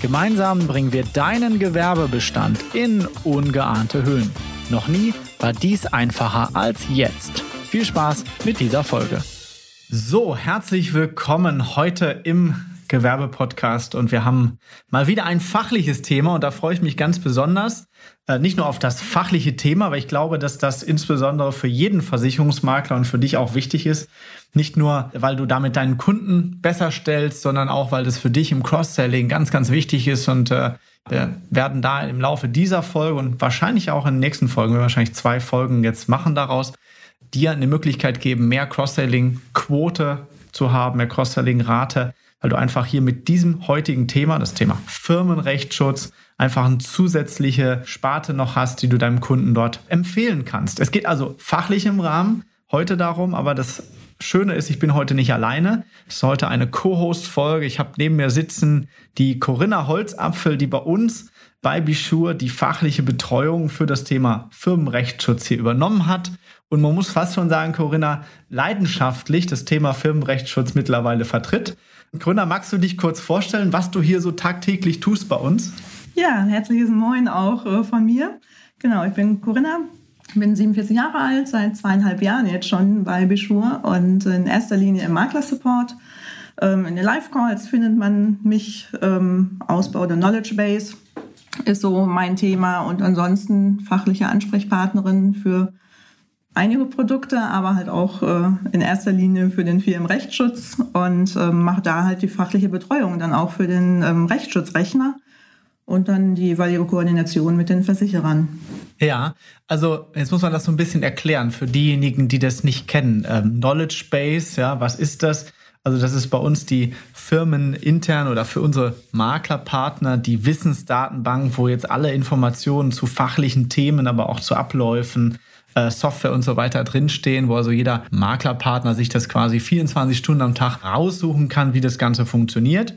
Gemeinsam bringen wir deinen Gewerbebestand in ungeahnte Höhen. Noch nie war dies einfacher als jetzt. Viel Spaß mit dieser Folge. So, herzlich willkommen heute im Gewerbepodcast und wir haben mal wieder ein fachliches Thema und da freue ich mich ganz besonders. Äh, nicht nur auf das fachliche Thema, weil ich glaube, dass das insbesondere für jeden Versicherungsmakler und für dich auch wichtig ist. Nicht nur, weil du damit deinen Kunden besser stellst, sondern auch, weil das für dich im Cross-Selling ganz, ganz wichtig ist. Und äh, wir werden da im Laufe dieser Folge und wahrscheinlich auch in den nächsten Folgen, wir wahrscheinlich zwei Folgen jetzt machen daraus, dir eine Möglichkeit geben, mehr Cross-Selling-Quote zu haben, mehr Cross-Selling-Rate, weil du einfach hier mit diesem heutigen Thema, das Thema Firmenrechtsschutz, einfach eine zusätzliche Sparte noch hast, die du deinem Kunden dort empfehlen kannst. Es geht also fachlich im Rahmen heute darum, aber das Schöne ist, ich bin heute nicht alleine. Es ist heute eine Co-Host-Folge. Ich habe neben mir sitzen die Corinna Holzapfel, die bei uns bei Bichur die fachliche Betreuung für das Thema Firmenrechtsschutz hier übernommen hat. Und man muss fast schon sagen, Corinna leidenschaftlich das Thema Firmenrechtsschutz mittlerweile vertritt. Corinna, magst du dich kurz vorstellen, was du hier so tagtäglich tust bei uns? Ja, herzliches Moin auch äh, von mir. Genau, ich bin Corinna, bin 47 Jahre alt, seit zweieinhalb Jahren jetzt schon bei Bischur und in erster Linie im Makler-Support. Ähm, in den Live-Calls findet man mich, ähm, Ausbau der Knowledge Base ist so mein Thema und ansonsten fachliche Ansprechpartnerin für einige Produkte, aber halt auch äh, in erster Linie für den Firmenrechtsschutz und ähm, mache da halt die fachliche Betreuung dann auch für den ähm, Rechtsschutzrechner und dann die jeweilige Koordination mit den Versicherern. Ja, also jetzt muss man das so ein bisschen erklären für diejenigen, die das nicht kennen. Ähm, Knowledge Base, ja, was ist das? Also das ist bei uns die Firmen intern oder für unsere Maklerpartner die Wissensdatenbank, wo jetzt alle Informationen zu fachlichen Themen, aber auch zu Abläufen, äh, Software und so weiter drinstehen, wo also jeder Maklerpartner sich das quasi 24 Stunden am Tag raussuchen kann, wie das Ganze funktioniert.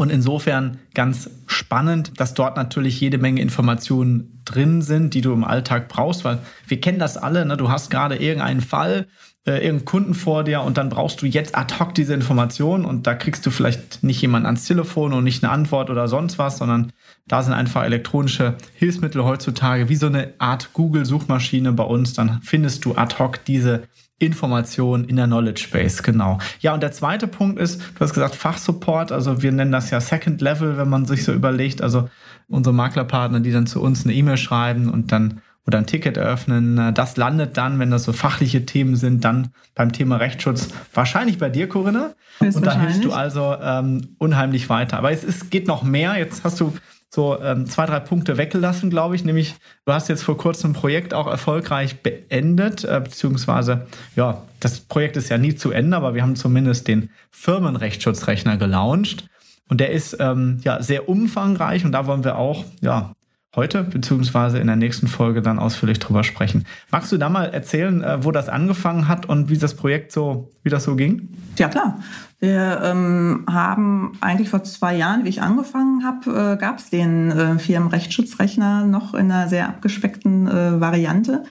Und insofern ganz spannend, dass dort natürlich jede Menge Informationen drin sind, die du im Alltag brauchst, weil wir kennen das alle, ne? du hast gerade irgendeinen Fall, äh, irgendeinen Kunden vor dir und dann brauchst du jetzt ad hoc diese Informationen und da kriegst du vielleicht nicht jemand ans Telefon und nicht eine Antwort oder sonst was, sondern da sind einfach elektronische Hilfsmittel heutzutage wie so eine Art Google-Suchmaschine bei uns, dann findest du ad hoc diese Information in der Knowledge Base, genau. Ja, und der zweite Punkt ist, du hast gesagt Fachsupport, also wir nennen das ja Second Level, wenn man sich so überlegt, also unsere Maklerpartner, die dann zu uns eine E-Mail schreiben und dann oder ein Ticket eröffnen, das landet dann, wenn das so fachliche Themen sind, dann beim Thema Rechtsschutz wahrscheinlich bei dir, Corinna. Und da hilfst du also ähm, unheimlich weiter. Aber es, es geht noch mehr. Jetzt hast du so ähm, zwei, drei Punkte weggelassen, glaube ich. Nämlich, du hast jetzt vor kurzem ein Projekt auch erfolgreich beendet, äh, beziehungsweise, ja, das Projekt ist ja nie zu Ende, aber wir haben zumindest den Firmenrechtsschutzrechner gelauncht. Und der ist ähm, ja sehr umfangreich und da wollen wir auch ja heute beziehungsweise in der nächsten Folge dann ausführlich drüber sprechen. Magst du da mal erzählen, äh, wo das angefangen hat und wie das Projekt so, wie das so ging? Ja klar. Wir ähm, haben eigentlich vor zwei Jahren, wie ich angefangen habe, äh, gab es den äh, Firmenrechtsschutzrechner noch in einer sehr abgespeckten äh, Variante.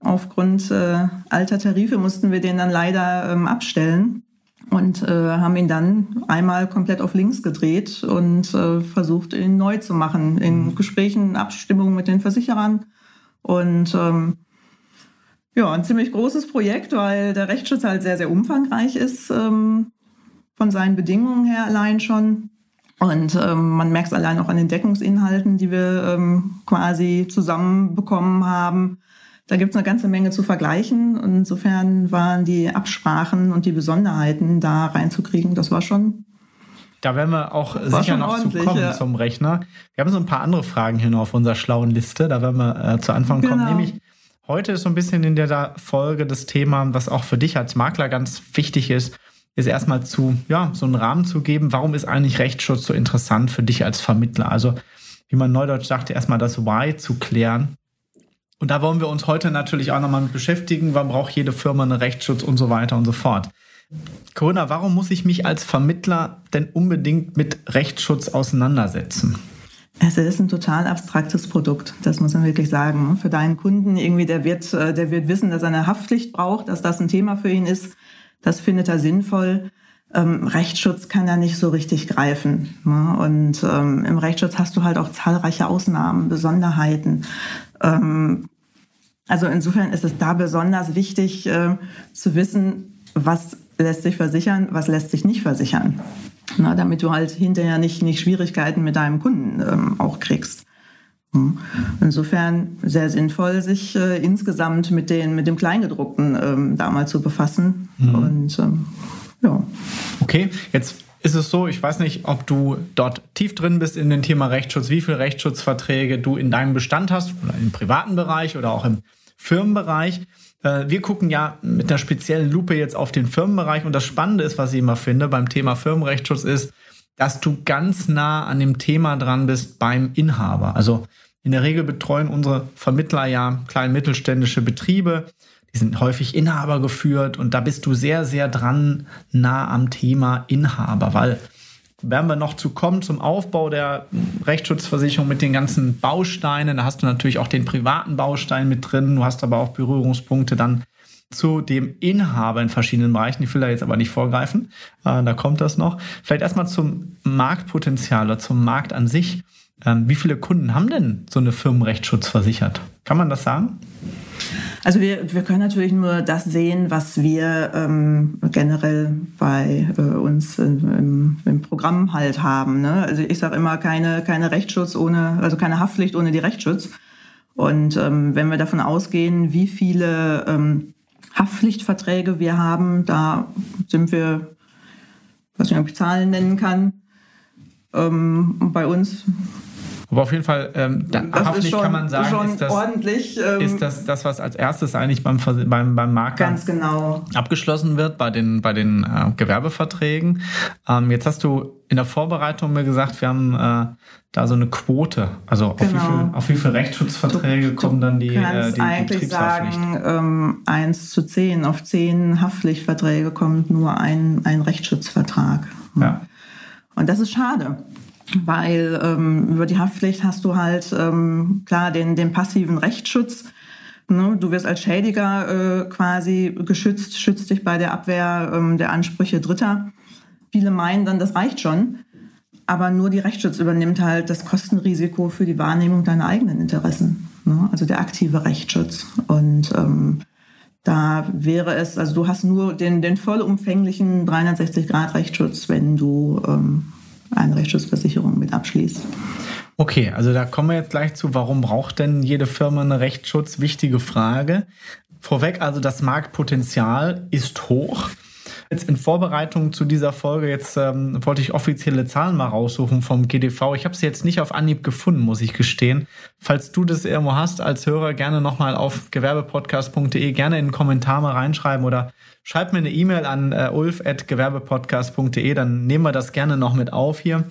Aufgrund äh, alter Tarife mussten wir den dann leider ähm, abstellen und äh, haben ihn dann einmal komplett auf links gedreht und äh, versucht, ihn neu zu machen in mhm. Gesprächen, Abstimmungen mit den Versicherern. Und ähm, ja, ein ziemlich großes Projekt, weil der Rechtsschutz halt sehr, sehr umfangreich ist ähm, von seinen Bedingungen her allein schon. Und ähm, man merkt es allein auch an den Deckungsinhalten, die wir ähm, quasi zusammenbekommen haben. Da gibt es eine ganze Menge zu vergleichen. Insofern waren die Absprachen und die Besonderheiten da reinzukriegen, das war schon. Da werden wir auch sicher noch zu kommen ja. zum Rechner. Wir haben so ein paar andere Fragen hier noch auf unserer schlauen Liste. Da werden wir äh, zu Anfang genau. kommen. Nämlich, heute ist so ein bisschen in der Folge das Thema, was auch für dich als Makler ganz wichtig ist, ist erstmal zu, ja, so einen Rahmen zu geben. Warum ist eigentlich Rechtsschutz so interessant für dich als Vermittler? Also, wie man neudeutsch sagte, erstmal das Why zu klären. Und da wollen wir uns heute natürlich auch nochmal mit beschäftigen. Wann braucht jede Firma einen Rechtsschutz und so weiter und so fort. Corinna, warum muss ich mich als Vermittler denn unbedingt mit Rechtsschutz auseinandersetzen? Es ist ein total abstraktes Produkt, das muss man wirklich sagen. Für deinen Kunden irgendwie, der wird, äh, der wird wissen, dass er eine Haftpflicht braucht, dass das ein Thema für ihn ist. Das findet er sinnvoll. Ähm, Rechtsschutz kann er nicht so richtig greifen. Ne? Und ähm, im Rechtsschutz hast du halt auch zahlreiche Ausnahmen, Besonderheiten. Ähm, also insofern ist es da besonders wichtig äh, zu wissen, was lässt sich versichern, was lässt sich nicht versichern. Na, damit du halt hinterher nicht, nicht Schwierigkeiten mit deinem Kunden ähm, auch kriegst. Hm. Insofern sehr sinnvoll, sich äh, insgesamt mit, den, mit dem Kleingedruckten ähm, da mal zu befassen. Mhm. Und ähm, ja. Okay, jetzt ist es so, ich weiß nicht, ob du dort tief drin bist in dem Thema Rechtsschutz, wie viele Rechtsschutzverträge du in deinem Bestand hast, oder im privaten Bereich oder auch im Firmenbereich. Äh, wir gucken ja mit einer speziellen Lupe jetzt auf den Firmenbereich und das Spannende ist, was ich immer finde beim Thema Firmenrechtsschutz ist, dass du ganz nah an dem Thema dran bist beim Inhaber. Also in der Regel betreuen unsere Vermittler ja klein mittelständische Betriebe. Die sind häufig Inhaber geführt und da bist du sehr, sehr dran nah am Thema Inhaber, weil werden wir noch zu kommen zum Aufbau der Rechtsschutzversicherung mit den ganzen Bausteinen. Da hast du natürlich auch den privaten Baustein mit drin. Du hast aber auch Berührungspunkte dann zu dem Inhaber in verschiedenen Bereichen. Ich will da jetzt aber nicht vorgreifen. Äh, da kommt das noch. Vielleicht erstmal zum Marktpotenzial oder zum Markt an sich. Ähm, wie viele Kunden haben denn so eine Firmenrechtsschutz versichert? Kann man das sagen? Also wir, wir können natürlich nur das sehen, was wir ähm, generell bei äh, uns im, im, Programm halt haben. Ne? Also ich sage immer keine, keine Rechtsschutz ohne, also keine Haftpflicht ohne die Rechtsschutz. Und ähm, wenn wir davon ausgehen, wie viele ähm, Haftpflichtverträge wir haben, da sind wir, weiß nicht, ob ich Zahlen nennen kann, ähm, bei uns aber auf jeden Fall, ähm, da, hoffentlich schon, kann man sagen, ist das, ordentlich, ähm, ist das das, was als erstes eigentlich beim, beim, beim Makler genau. abgeschlossen wird bei den, bei den äh, Gewerbeverträgen. Ähm, jetzt hast du in der Vorbereitung mir gesagt, wir haben äh, da so eine Quote. Also auf, wie, genau. viel, auf wie viele Rechtsschutzverträge du, kommen dann die, äh, die eigentlich sagen, ähm, 1 zu 10. Auf 10 Haftpflichtverträge kommt nur ein, ein Rechtsschutzvertrag. Ja. Und das ist schade weil ähm, über die Haftpflicht hast du halt ähm, klar den, den passiven Rechtsschutz. Ne? Du wirst als Schädiger äh, quasi geschützt, schützt dich bei der Abwehr ähm, der Ansprüche Dritter. Viele meinen dann, das reicht schon. Aber nur die Rechtsschutz übernimmt halt das Kostenrisiko für die Wahrnehmung deiner eigenen Interessen. Ne? Also der aktive Rechtsschutz. Und ähm, da wäre es, also du hast nur den, den vollumfänglichen 360-Grad-Rechtsschutz, wenn du ähm, eine Rechtsschutzversicherung mit abschließt. Okay, also da kommen wir jetzt gleich zu, warum braucht denn jede Firma einen Rechtsschutz? Wichtige Frage. Vorweg, also das Marktpotenzial ist hoch. Jetzt in Vorbereitung zu dieser Folge, jetzt ähm, wollte ich offizielle Zahlen mal raussuchen vom GDV. Ich habe sie jetzt nicht auf Anhieb gefunden, muss ich gestehen. Falls du das irgendwo hast als Hörer, gerne nochmal auf gewerbepodcast.de, gerne in den Kommentar mal reinschreiben oder schreib mir eine E-Mail an äh, ulf.gewerbepodcast.de, dann nehmen wir das gerne noch mit auf hier.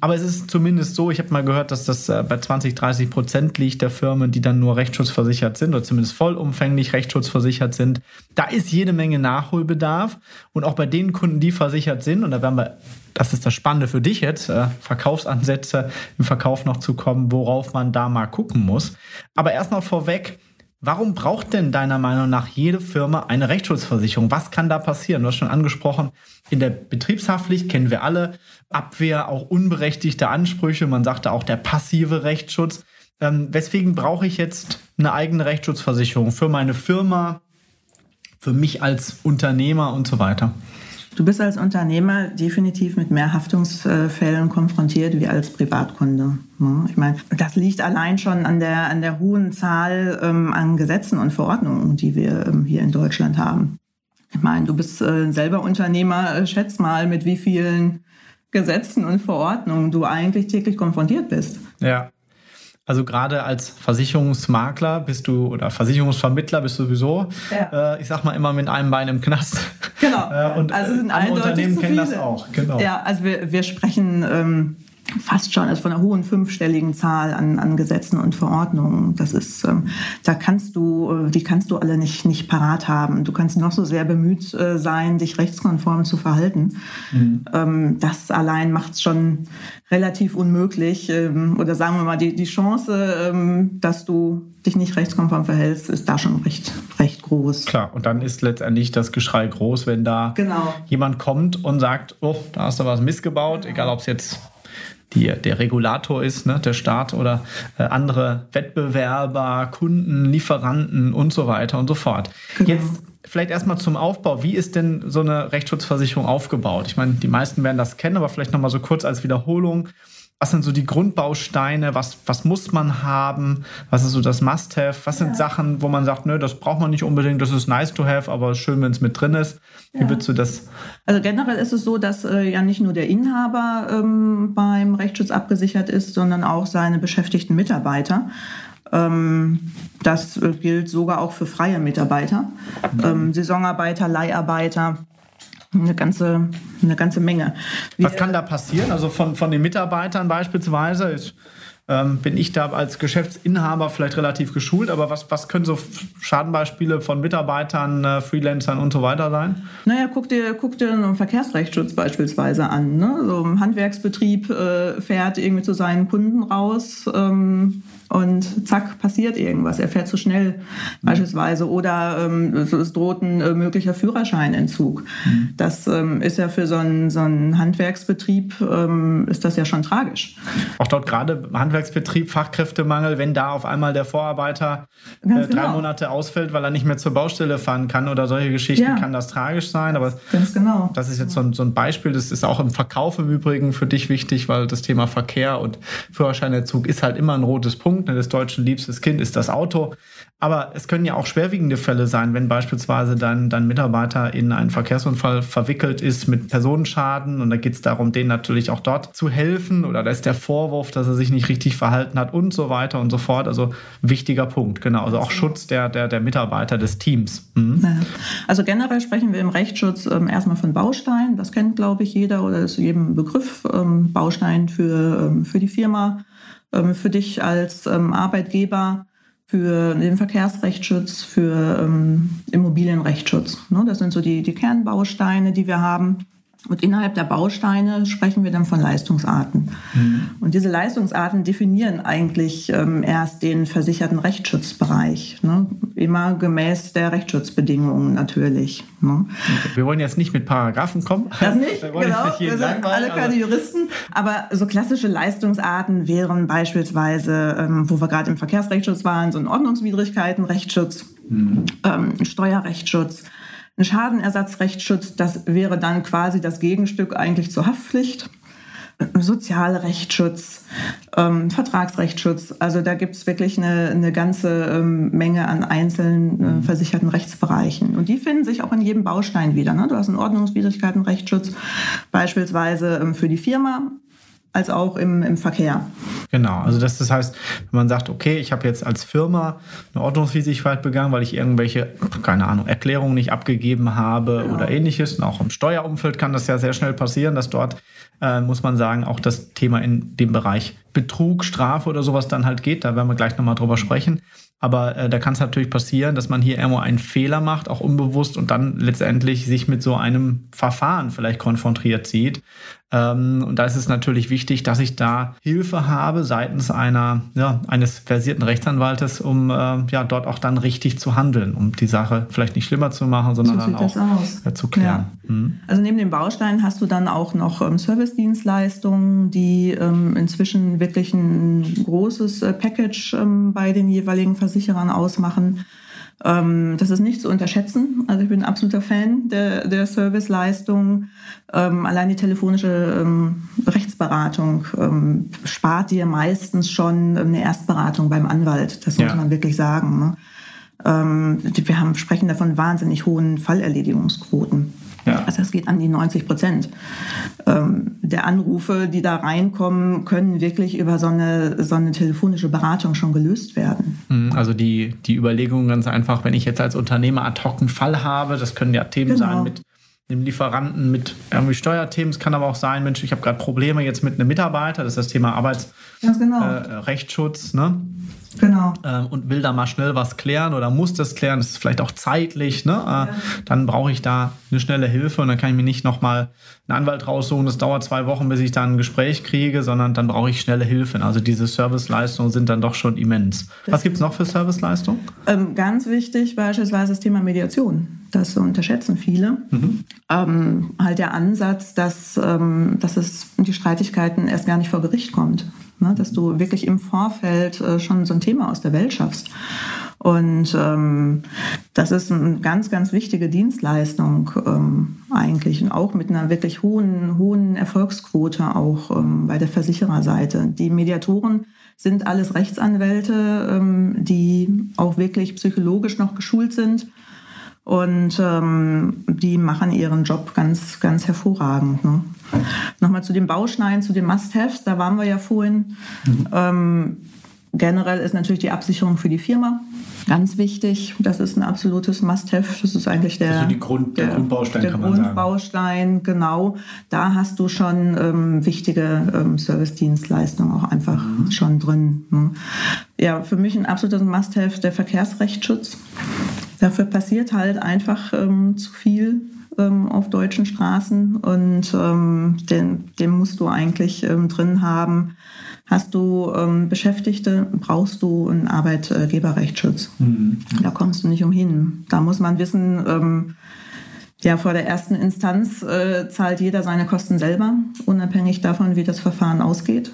Aber es ist zumindest so, ich habe mal gehört, dass das äh, bei 20, 30 Prozent liegt der Firmen, die dann nur rechtsschutzversichert sind oder zumindest vollumfänglich rechtsschutzversichert sind. Da ist jede Menge Nachholbedarf. Und auch bei den Kunden, die versichert sind, und da werden wir, das ist das Spannende für dich jetzt, äh, Verkaufsansätze im Verkauf noch zu kommen, worauf man da mal gucken muss. Aber erstmal vorweg, Warum braucht denn deiner Meinung nach jede Firma eine Rechtsschutzversicherung? Was kann da passieren? Du hast schon angesprochen, in der Betriebshaftpflicht kennen wir alle Abwehr, auch unberechtigte Ansprüche. Man sagte auch der passive Rechtsschutz. Ähm, weswegen brauche ich jetzt eine eigene Rechtsschutzversicherung für meine Firma, für mich als Unternehmer und so weiter? Du bist als Unternehmer definitiv mit mehr Haftungsfällen konfrontiert wie als Privatkunde. Ne? Ich meine, das liegt allein schon an der, an der hohen Zahl ähm, an Gesetzen und Verordnungen, die wir ähm, hier in Deutschland haben. Ich meine, du bist äh, selber Unternehmer, äh, schätz mal, mit wie vielen Gesetzen und Verordnungen du eigentlich täglich konfrontiert bist. Ja. Also gerade als Versicherungsmakler bist du oder Versicherungsvermittler bist du sowieso, ja. äh, ich sag mal immer mit einem Bein im Knast. Genau. Äh, und also sind andere Unternehmen kennen das auch. Genau. Ja, also wir, wir sprechen ähm, fast schon, also von einer hohen fünfstelligen Zahl an, an Gesetzen und Verordnungen. Das ist, ähm, da kannst du, äh, die kannst du alle nicht, nicht parat haben. Du kannst noch so sehr bemüht äh, sein, dich rechtskonform zu verhalten. Mhm. Ähm, das allein macht es schon relativ unmöglich. Ähm, oder sagen wir mal, die, die Chance, ähm, dass du dich nicht rechtskonform verhältst, ist da schon recht, recht groß. Klar, und dann ist letztendlich das Geschrei groß, wenn da genau. jemand kommt und sagt, oh, da hast du was missgebaut, genau. egal ob es jetzt die, der Regulator ist, ne, der Staat oder äh, andere Wettbewerber, Kunden, Lieferanten und so weiter und so fort. Genau. Jetzt vielleicht erstmal zum Aufbau. Wie ist denn so eine Rechtsschutzversicherung aufgebaut? Ich meine, die meisten werden das kennen, aber vielleicht nochmal so kurz als Wiederholung was sind so die Grundbausteine, was, was muss man haben, was ist so das Must-Have, was sind ja. Sachen, wo man sagt, nö, das braucht man nicht unbedingt, das ist nice to have, aber schön, wenn es mit drin ist. Wie ja. würdest du das? Also generell ist es so, dass äh, ja nicht nur der Inhaber ähm, beim Rechtsschutz abgesichert ist, sondern auch seine beschäftigten Mitarbeiter. Ähm, das äh, gilt sogar auch für freie Mitarbeiter, mhm. ähm, Saisonarbeiter, Leiharbeiter eine ganze, eine ganze Menge. Wir, Was kann da passieren? Also von, von den Mitarbeitern beispielsweise ist, ähm, bin ich da als Geschäftsinhaber vielleicht relativ geschult, aber was, was können so Schadenbeispiele von Mitarbeitern, äh, Freelancern und so weiter sein? Naja, guck dir, guck dir einen Verkehrsrechtsschutz beispielsweise an. Ne? So ein Handwerksbetrieb äh, fährt irgendwie zu seinen Kunden raus. Ähm, und zack, passiert irgendwas. Er fährt zu schnell mhm. beispielsweise oder ähm, es droht ein äh, möglicher Führerscheinentzug. Mhm. Das ähm, ist ja für so einen, so einen Handwerksbetrieb, ähm, ist das ja schon tragisch. Auch dort gerade Handwerksbetrieb, Fachkräftemangel, wenn da auf einmal der Vorarbeiter äh, drei genau. Monate ausfällt, weil er nicht mehr zur Baustelle fahren kann oder solche Geschichten, ja. kann das tragisch sein. Aber Ganz genau. das ist jetzt so ein, so ein Beispiel, das ist auch im Verkauf im Übrigen für dich wichtig, weil das Thema Verkehr und Führerscheinentzug ist halt immer ein rotes Punkt. Punkt ne, des Deutschen liebstes Kind ist das Auto. Aber es können ja auch schwerwiegende Fälle sein, wenn beispielsweise dein, dein Mitarbeiter in einen Verkehrsunfall verwickelt ist mit Personenschaden und da geht es darum, denen natürlich auch dort zu helfen oder da ist der Vorwurf, dass er sich nicht richtig verhalten hat und so weiter und so fort. Also wichtiger Punkt, genau. Also auch Schutz der, der, der Mitarbeiter des Teams. Mhm. Also generell sprechen wir im Rechtsschutz ähm, erstmal von Bausteinen. Das kennt, glaube ich, jeder oder ist jedem Begriff. Ähm, Baustein für, ähm, für die Firma, für dich als ähm, Arbeitgeber, für den Verkehrsrechtsschutz, für ähm, Immobilienrechtsschutz. Ne? Das sind so die, die Kernbausteine, die wir haben. Und innerhalb der Bausteine sprechen wir dann von Leistungsarten. Mhm. Und diese Leistungsarten definieren eigentlich ähm, erst den versicherten Rechtsschutzbereich. Ne? Immer gemäß der Rechtsschutzbedingungen natürlich. Ne? Wir wollen jetzt nicht mit Paragraphen kommen. Das nicht, wir genau. Nicht wir sind alle keine Juristen. Aber so klassische Leistungsarten wären beispielsweise, ähm, wo wir gerade im Verkehrsrechtsschutz waren, so ein Ordnungswidrigkeitenrechtsschutz, mhm. ähm, Steuerrechtsschutz ein Schadenersatzrechtsschutz, das wäre dann quasi das Gegenstück eigentlich zur Haftpflicht. Sozialrechtsschutz, ähm, Vertragsrechtsschutz. Also da gibt es wirklich eine, eine ganze ähm, Menge an einzelnen äh, versicherten Rechtsbereichen. Und die finden sich auch in jedem Baustein wieder. Ne? Du hast einen Ordnungswidrigkeitenrechtsschutz beispielsweise ähm, für die Firma als auch im, im Verkehr. Genau, also das, das heißt, wenn man sagt, okay, ich habe jetzt als Firma eine Ordnungswidrigkeit begangen, weil ich irgendwelche, keine Ahnung, Erklärungen nicht abgegeben habe genau. oder ähnliches. Und auch im Steuerumfeld kann das ja sehr schnell passieren, dass dort, äh, muss man sagen, auch das Thema in dem Bereich Betrug, Strafe oder sowas dann halt geht. Da werden wir gleich nochmal drüber sprechen. Aber äh, da kann es natürlich passieren, dass man hier irgendwo einen Fehler macht, auch unbewusst, und dann letztendlich sich mit so einem Verfahren vielleicht konfrontiert sieht. Ähm, und da ist es natürlich wichtig, dass ich da Hilfe habe seitens einer, ja, eines versierten Rechtsanwaltes, um äh, ja, dort auch dann richtig zu handeln, um die Sache vielleicht nicht schlimmer zu machen, sondern so dann auch äh, zu klären. Ja. Mhm. Also neben den Bausteinen hast du dann auch noch ähm, Servicedienstleistungen, die ähm, inzwischen wirklich ein großes äh, Package ähm, bei den jeweiligen Versicherern ausmachen. Ähm, das ist nicht zu unterschätzen. Also ich bin ein absoluter Fan der, der Serviceleistung. Ähm, allein die telefonische ähm, Rechtsberatung ähm, spart dir meistens schon eine Erstberatung beim Anwalt. Das ja. muss man wirklich sagen. Ne? Ähm, wir haben, sprechen davon wahnsinnig hohen Fallerledigungsquoten. Ja. Also es geht an die 90 Prozent ähm, der Anrufe, die da reinkommen, können wirklich über so eine, so eine telefonische Beratung schon gelöst werden. Mhm, also die, die Überlegung ganz einfach, wenn ich jetzt als Unternehmer ad hoc einen Fall habe, das können ja Themen genau. sein mit dem Lieferanten mit irgendwie Steuerthemen. Es kann aber auch sein, Mensch, ich habe gerade Probleme jetzt mit einem Mitarbeiter, das ist das Thema Arbeitsrechtsschutz. Genau. Äh, ne? Genau. Ähm, und will da mal schnell was klären oder muss das klären, das ist vielleicht auch zeitlich, ne? Äh, ja. dann brauche ich da eine schnelle Hilfe und dann kann ich mir nicht nochmal einen Anwalt raussuchen, das dauert zwei Wochen, bis ich da ein Gespräch kriege, sondern dann brauche ich schnelle Hilfe. Also diese Serviceleistungen sind dann doch schon immens. Das was gibt es noch für Serviceleistungen? Ähm, ganz wichtig beispielsweise das Thema Mediation. Das unterschätzen viele. Mhm. Ähm, halt der Ansatz, dass, ähm, dass es die Streitigkeiten erst gar nicht vor Gericht kommt. Ne? Dass du wirklich im Vorfeld äh, schon so ein Thema aus der Welt schaffst. Und ähm, das ist eine ganz, ganz wichtige Dienstleistung ähm, eigentlich und auch mit einer wirklich hohen, hohen Erfolgsquote auch ähm, bei der Versichererseite. Die Mediatoren sind alles Rechtsanwälte, ähm, die auch wirklich psychologisch noch geschult sind und ähm, die machen ihren Job ganz, ganz hervorragend. Ne? Nochmal zu den Bausteinen, zu den Must-Haves, da waren wir ja vorhin. Mhm. Ähm, generell ist natürlich die Absicherung für die Firma ganz wichtig. Das ist ein absolutes Must-Have. Das ist eigentlich der, also Grund, der, der, Grundbaustein, der kann man Grundbaustein, genau. Da hast du schon ähm, wichtige ähm, Service-Dienstleistungen auch einfach mhm. schon drin. Ne? Ja, für mich ein absolutes Must-Have der Verkehrsrechtsschutz. Dafür passiert halt einfach ähm, zu viel ähm, auf deutschen Straßen und ähm, den, den musst du eigentlich ähm, drin haben. Hast du ähm, Beschäftigte, brauchst du einen Arbeitgeberrechtsschutz. Mhm. Da kommst du nicht umhin. Da muss man wissen, ja, vor der ersten Instanz äh, zahlt jeder seine Kosten selber, unabhängig davon, wie das Verfahren ausgeht.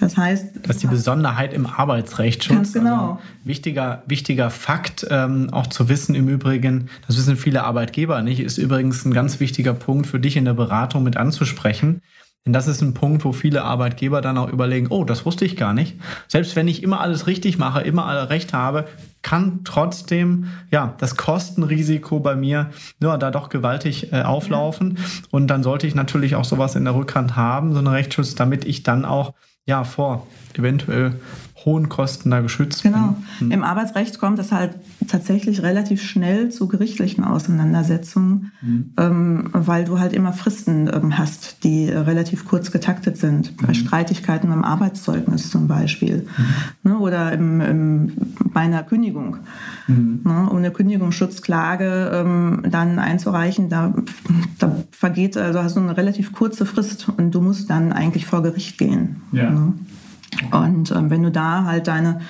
Das heißt. Das ist die Besonderheit im Arbeitsrechtsschutz. Ganz genau. Also wichtiger, wichtiger Fakt, ähm, auch zu wissen im Übrigen, das wissen viele Arbeitgeber nicht, ist übrigens ein ganz wichtiger Punkt für dich in der Beratung mit anzusprechen. Denn das ist ein Punkt, wo viele Arbeitgeber dann auch überlegen, oh, das wusste ich gar nicht. Selbst wenn ich immer alles richtig mache, immer alle Recht habe, kann trotzdem ja das Kostenrisiko bei mir ja, da doch gewaltig äh, auflaufen. Und dann sollte ich natürlich auch sowas in der Rückhand haben, so einen Rechtsschutz, damit ich dann auch ja vor eventuell hohen Kosten da geschützt genau. bin. Genau. Im Arbeitsrecht kommt es halt tatsächlich relativ schnell zu gerichtlichen Auseinandersetzungen, mhm. ähm, weil du halt immer Fristen ähm, hast, die relativ kurz getaktet sind. Mhm. Bei Streitigkeiten beim Arbeitszeugnis zum Beispiel mhm. ne, oder im, im, bei einer Kündigung. Mhm. Ne, um eine Kündigungsschutzklage ähm, dann einzureichen, da, da vergeht, also hast du eine relativ kurze Frist und du musst dann eigentlich vor Gericht gehen. Ja. Ne? Und ähm, wenn du da halt deine,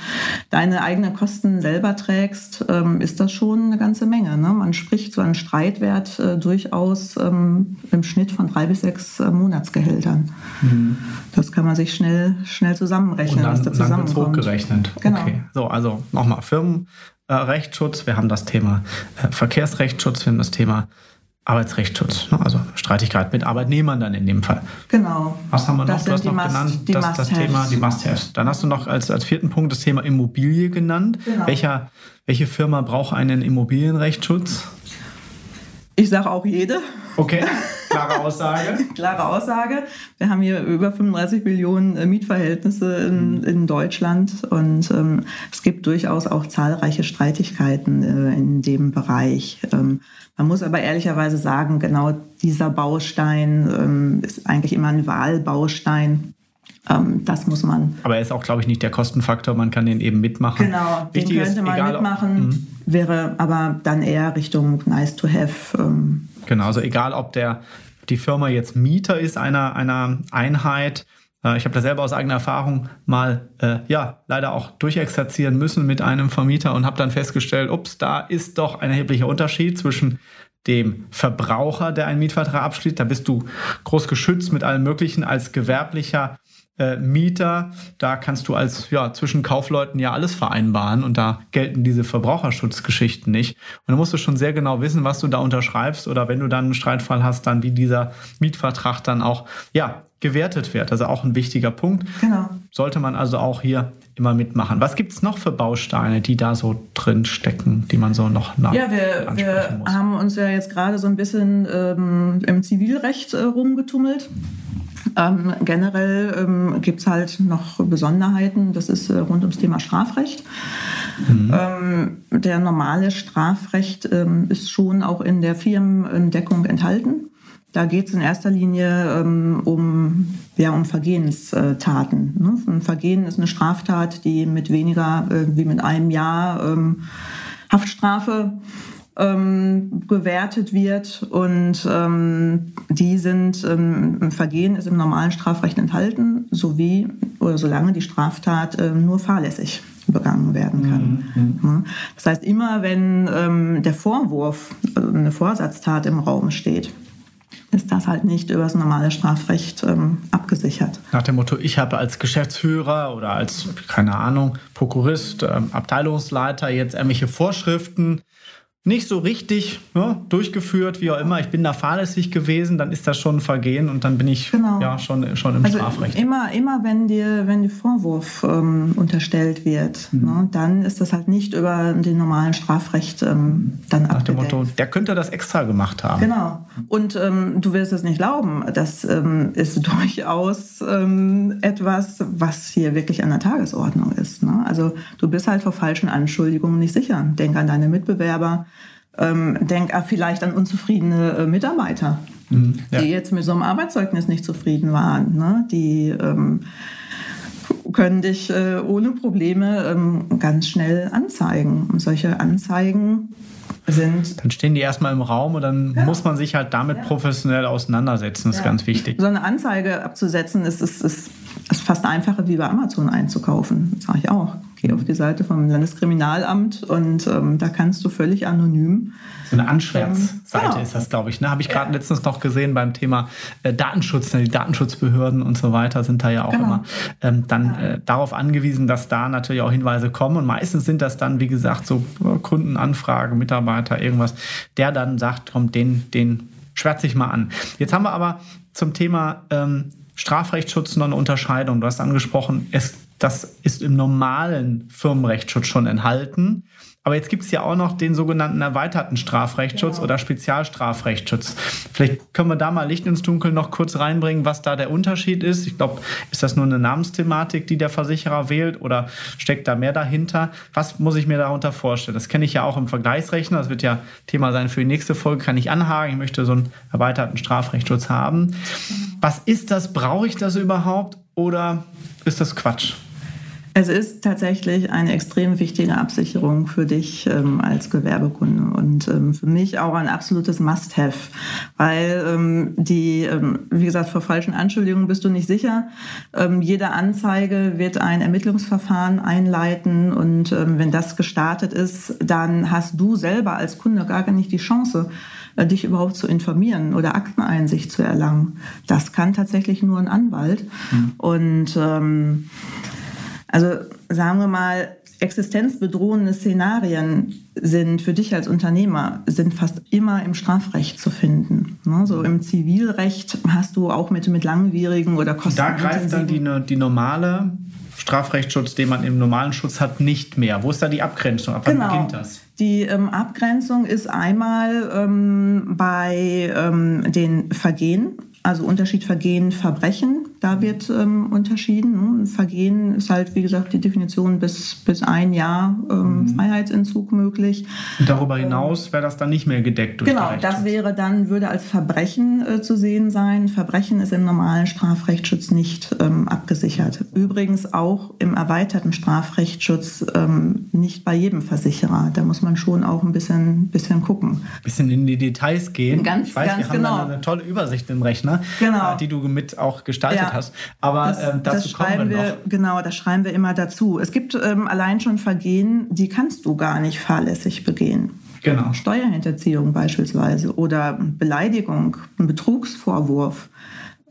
deine eigenen Kosten selber trägst, ähm, ist das schon eine ganze Menge. Ne? Man spricht so einen Streitwert äh, durchaus ähm, im Schnitt von drei bis sechs äh, Monatsgehältern. Mhm. Das kann man sich schnell, schnell zusammenrechnen, dann, was da zusammenkommt. Dann hochgerechnet. Genau. Okay. So, also nochmal Firmenrechtsschutz, wir haben das Thema äh, Verkehrsrechtsschutz, wir haben das Thema Arbeitsrechtsschutz, ne? also Streitigkeit mit Arbeitnehmern dann in dem Fall. Genau. Was haben wir noch? Das du hast noch Must, genannt, das, das Thema, die Must-Haves. Dann hast du noch als, als vierten Punkt das Thema Immobilie genannt. Genau. Welcher, welche Firma braucht einen Immobilienrechtsschutz? Ich sage auch jede. Okay, klare Aussage. klare Aussage. Wir haben hier über 35 Millionen äh, Mietverhältnisse in, mhm. in Deutschland und ähm, es gibt durchaus auch zahlreiche Streitigkeiten äh, in dem Bereich. Ähm, man muss aber ehrlicherweise sagen, genau dieser Baustein ähm, ist eigentlich immer ein Wahlbaustein. Ähm, das muss man. Aber er ist auch, glaube ich, nicht der Kostenfaktor. Man kann den eben mitmachen. Genau, Wichtig den könnte ist, man mitmachen, ob, mhm. wäre aber dann eher Richtung nice to have. Ähm. Genau, also egal, ob der die Firma jetzt Mieter ist einer, einer Einheit äh, ich habe da selber aus eigener Erfahrung mal, äh, ja, leider auch durchexerzieren müssen mit einem Vermieter und habe dann festgestellt, ups, da ist doch ein erheblicher Unterschied zwischen dem Verbraucher, der einen Mietvertrag abschließt. Da bist du groß geschützt mit allem Möglichen als gewerblicher äh, Mieter. Da kannst du als ja zwischen Kaufleuten ja alles vereinbaren und da gelten diese Verbraucherschutzgeschichten nicht. Und da musst du schon sehr genau wissen, was du da unterschreibst oder wenn du dann einen Streitfall hast, dann wie dieser Mietvertrag dann auch ja gewertet wird. Also auch ein wichtiger Punkt. Genau. Sollte man also auch hier immer mitmachen. Was gibt es noch für Bausteine, die da so drin stecken, die man so noch nach Ja, wir, wir haben uns ja jetzt gerade so ein bisschen ähm, im Zivilrecht äh, rumgetummelt. Ähm, generell ähm, gibt es halt noch Besonderheiten, das ist äh, rund ums Thema Strafrecht. Mhm. Ähm, der normale Strafrecht ähm, ist schon auch in der Firmendeckung enthalten. Da geht es in erster Linie ähm, um, ja, um Vergehenstaten. Ne? Ein Vergehen ist eine Straftat, die mit weniger äh, wie mit einem Jahr ähm, Haftstrafe ähm, gewertet wird und ähm, die sind ähm, Vergehen ist im normalen Strafrecht enthalten, sowie oder solange die Straftat äh, nur fahrlässig begangen werden kann. Mhm. mhm. Das heißt, immer wenn ähm, der Vorwurf, also eine Vorsatztat im Raum steht, ist das halt nicht über das normale Strafrecht ähm, abgesichert. Nach dem Motto, ich habe als Geschäftsführer oder als, keine Ahnung, Prokurist, ähm, Abteilungsleiter jetzt irgendwelche Vorschriften nicht so richtig ne, durchgeführt, wie auch immer. Ich bin da fahrlässig gewesen, dann ist das schon ein Vergehen und dann bin ich genau. ja schon, schon im also Strafrecht. Immer, immer wenn dir, wenn dir Vorwurf ähm, unterstellt wird, mhm. ne, dann ist das halt nicht über den normalen Strafrecht ähm, dann Nach abgedeckt. dem Motto, der könnte das extra gemacht haben. Genau. Und ähm, du wirst es nicht glauben, das ähm, ist durchaus ähm, etwas, was hier wirklich an der Tagesordnung ist. Ne? Also du bist halt vor falschen Anschuldigungen nicht sicher. Denk an deine Mitbewerber ähm, denk vielleicht an unzufriedene äh, Mitarbeiter, mhm, ja. die jetzt mit so einem Arbeitszeugnis nicht zufrieden waren. Ne? Die ähm, können dich äh, ohne Probleme ähm, ganz schnell anzeigen. Und solche Anzeigen sind. Dann stehen die erstmal im Raum und dann ja. muss man sich halt damit ja. professionell auseinandersetzen. Das ist ganz wichtig. So eine Anzeige abzusetzen ist, ist, ist, ist fast einfacher wie bei Amazon einzukaufen. Das sage ich auch. Geh auf die Seite vom Landeskriminalamt und ähm, da kannst du völlig anonym. So eine Anschwärzseite genau. ist das, glaube ich. Ne? Habe ich gerade ja. letztens noch gesehen beim Thema äh, Datenschutz. Ne? Die Datenschutzbehörden und so weiter sind da ja auch genau. immer ähm, dann äh, darauf angewiesen, dass da natürlich auch Hinweise kommen. Und meistens sind das dann, wie gesagt, so äh, Kundenanfragen, Mitarbeiter, irgendwas, der dann sagt, komm, den, den schwärze ich mal an. Jetzt haben wir aber zum Thema ähm, Strafrechtsschutz noch eine Unterscheidung. Du hast angesprochen, es das ist im normalen Firmenrechtsschutz schon enthalten. Aber jetzt gibt es ja auch noch den sogenannten erweiterten Strafrechtsschutz genau. oder Spezialstrafrechtsschutz. Vielleicht können wir da mal Licht ins Dunkel noch kurz reinbringen, was da der Unterschied ist. Ich glaube, ist das nur eine Namensthematik, die der Versicherer wählt oder steckt da mehr dahinter? Was muss ich mir darunter vorstellen? Das kenne ich ja auch im Vergleichsrechner. Das wird ja Thema sein für die nächste Folge. Kann ich anhaken. Ich möchte so einen erweiterten Strafrechtsschutz haben. Was ist das? Brauche ich das überhaupt oder ist das Quatsch? Es ist tatsächlich eine extrem wichtige Absicherung für dich ähm, als Gewerbekunde und ähm, für mich auch ein absolutes Must-Have, weil ähm, die, ähm, wie gesagt, vor falschen Anschuldigungen bist du nicht sicher. Ähm, jede Anzeige wird ein Ermittlungsverfahren einleiten und ähm, wenn das gestartet ist, dann hast du selber als Kunde gar nicht die Chance, äh, dich überhaupt zu informieren oder Akteneinsicht zu erlangen. Das kann tatsächlich nur ein Anwalt. Mhm. Und also sagen wir mal, existenzbedrohende Szenarien sind für dich als Unternehmer sind fast immer im Strafrecht zu finden. Ne? So im Zivilrecht hast du auch mit, mit langwierigen oder kosten. Da greift dann die, die normale Strafrechtsschutz, den man im normalen Schutz hat, nicht mehr. Wo ist da die Abgrenzung? Ab wann genau. beginnt das? Die ähm, Abgrenzung ist einmal ähm, bei ähm, den Vergehen, also Unterschied Vergehen, Verbrechen. Da wird ähm, unterschieden. Ne? Vergehen ist halt, wie gesagt, die Definition bis, bis ein Jahr ähm, mhm. Freiheitsentzug möglich. Und darüber hinaus wäre das dann nicht mehr gedeckt durch Genau, das wäre dann, würde als Verbrechen äh, zu sehen sein. Verbrechen ist im normalen Strafrechtsschutz nicht ähm, abgesichert. Übrigens auch im erweiterten Strafrechtsschutz ähm, nicht bei jedem Versicherer. Da muss man schon auch ein bisschen, bisschen gucken. Ein bisschen in die Details gehen. Ganz, ich weiß, ganz wir haben genau. eine tolle Übersicht im Rechner, genau. Äh, die du mit auch gestaltet ja. hast. Aber das, ähm, dazu das kommen wir, noch. Genau, das schreiben wir immer dazu. Es gibt ähm, allein schon Vergehen, die kannst du gar nicht fahrlässig begehen. Genau. Steuerhinterziehung beispielsweise oder Beleidigung, ein Betrugsvorwurf.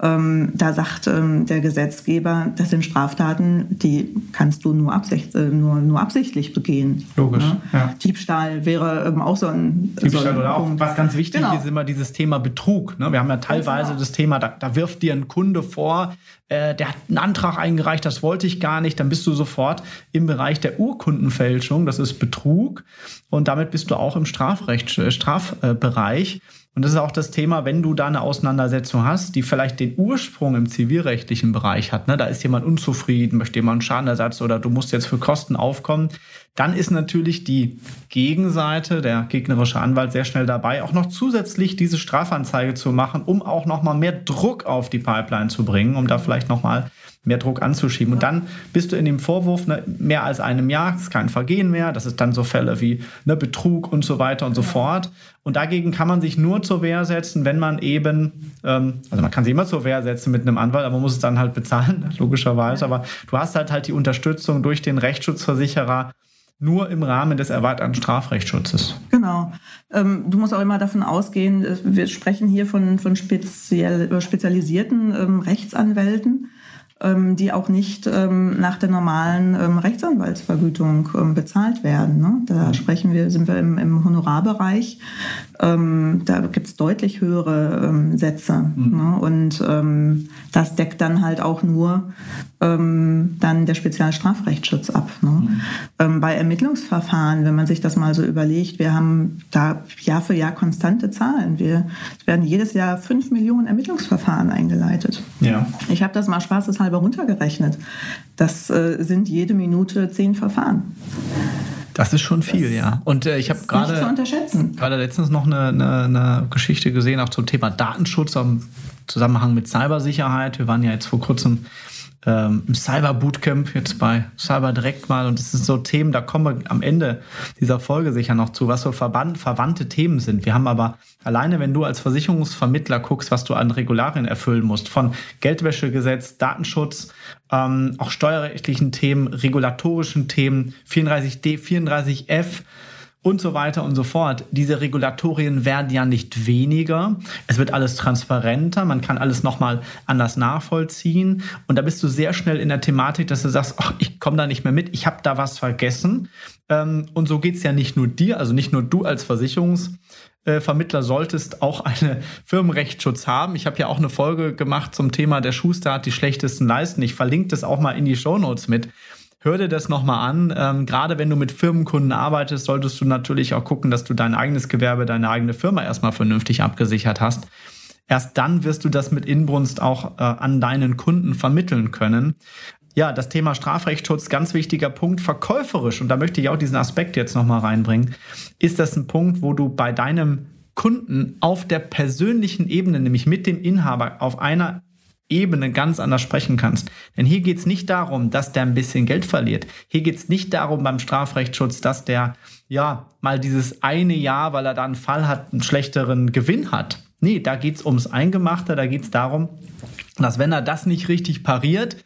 Ähm, da sagt ähm, der Gesetzgeber, das sind Straftaten, die kannst du nur, absicht, äh, nur, nur absichtlich begehen. Logisch. Ne? Ja. Diebstahl wäre ähm, auch so ein. Diebstahl so ein oder Punkt. auch, was ganz wichtig genau. ist, immer dieses Thema Betrug. Ne? Wir haben ja teilweise genau. das Thema, da, da, wirft dir ein Kunde vor, äh, der hat einen Antrag eingereicht, das wollte ich gar nicht, dann bist du sofort im Bereich der Urkundenfälschung, das ist Betrug. Und damit bist du auch im Strafrecht, äh, Strafbereich. Und das ist auch das Thema, wenn du da eine Auseinandersetzung hast, die vielleicht den Ursprung im zivilrechtlichen Bereich hat. Ne? Da ist jemand unzufrieden, möchte jemand einen Schadenersatz oder du musst jetzt für Kosten aufkommen. Dann ist natürlich die Gegenseite, der gegnerische Anwalt, sehr schnell dabei, auch noch zusätzlich diese Strafanzeige zu machen, um auch noch mal mehr Druck auf die Pipeline zu bringen, um da vielleicht noch mal mehr Druck anzuschieben. Und dann bist du in dem Vorwurf ne, mehr als einem Jahr, das ist kein Vergehen mehr, das ist dann so Fälle wie ne, Betrug und so weiter und so fort. Und dagegen kann man sich nur zur Wehr setzen, wenn man eben, ähm, also man kann sich immer zur Wehr setzen mit einem Anwalt, aber man muss es dann halt bezahlen, logischerweise. Aber du hast halt halt die Unterstützung durch den Rechtsschutzversicherer nur im Rahmen des erweiterten Strafrechtsschutzes. Genau. Ähm, du musst auch immer davon ausgehen, wir sprechen hier von, von speziell, spezialisierten ähm, Rechtsanwälten die auch nicht ähm, nach der normalen ähm, Rechtsanwaltsvergütung ähm, bezahlt werden. Ne? Da mhm. sprechen wir, sind wir im, im Honorarbereich. Ähm, da gibt es deutlich höhere ähm, Sätze. Mhm. Ne? Und das deckt dann halt auch nur dann der Spezialstrafrechtsschutz ab. Ne? Mhm. bei Ermittlungsverfahren, wenn man sich das mal so überlegt, wir haben da Jahr für Jahr konstante Zahlen. Wir es werden jedes Jahr fünf Millionen Ermittlungsverfahren eingeleitet. Ja. Ich habe das mal spaßeshalber halber runtergerechnet. Das äh, sind jede Minute zehn Verfahren. Das ist schon viel, das ja. Und äh, ich habe gerade gerade letztens noch eine, eine, eine, Geschichte gesehen, auch zum Thema Datenschutz im Zusammenhang mit Cybersicherheit. Wir waren ja jetzt vor kurzem ähm, im Cyber Bootcamp jetzt bei Cyber direkt mal und es sind so Themen, da kommen wir am Ende dieser Folge sicher noch zu, was so verband, verwandte Themen sind. Wir haben aber alleine, wenn du als Versicherungsvermittler guckst, was du an Regularien erfüllen musst, von Geldwäschegesetz, Datenschutz, ähm, auch steuerrechtlichen Themen, regulatorischen Themen, 34D, 34F, und so weiter und so fort. Diese Regulatorien werden ja nicht weniger. Es wird alles transparenter, man kann alles nochmal anders nachvollziehen. Und da bist du sehr schnell in der Thematik, dass du sagst, ach, ich komme da nicht mehr mit, ich habe da was vergessen. Ähm, und so geht's ja nicht nur dir, also nicht nur du als Versicherungsvermittler solltest auch eine Firmenrechtsschutz haben. Ich habe ja auch eine Folge gemacht zum Thema der Schuster hat die schlechtesten Leisten. Ich verlinke das auch mal in die Show Notes mit hör dir das nochmal an. Ähm, gerade wenn du mit Firmenkunden arbeitest, solltest du natürlich auch gucken, dass du dein eigenes Gewerbe, deine eigene Firma erstmal vernünftig abgesichert hast. Erst dann wirst du das mit Inbrunst auch äh, an deinen Kunden vermitteln können. Ja, das Thema Strafrechtsschutz, ganz wichtiger Punkt, verkäuferisch, und da möchte ich auch diesen Aspekt jetzt nochmal reinbringen, ist das ein Punkt, wo du bei deinem Kunden auf der persönlichen Ebene, nämlich mit dem Inhaber, auf einer Ebene ganz anders sprechen kannst. Denn hier geht es nicht darum, dass der ein bisschen Geld verliert. Hier geht es nicht darum beim Strafrechtsschutz, dass der ja mal dieses eine Jahr, weil er da einen Fall hat, einen schlechteren Gewinn hat. Nee, da geht es ums Eingemachte, da geht es darum, dass wenn er das nicht richtig pariert,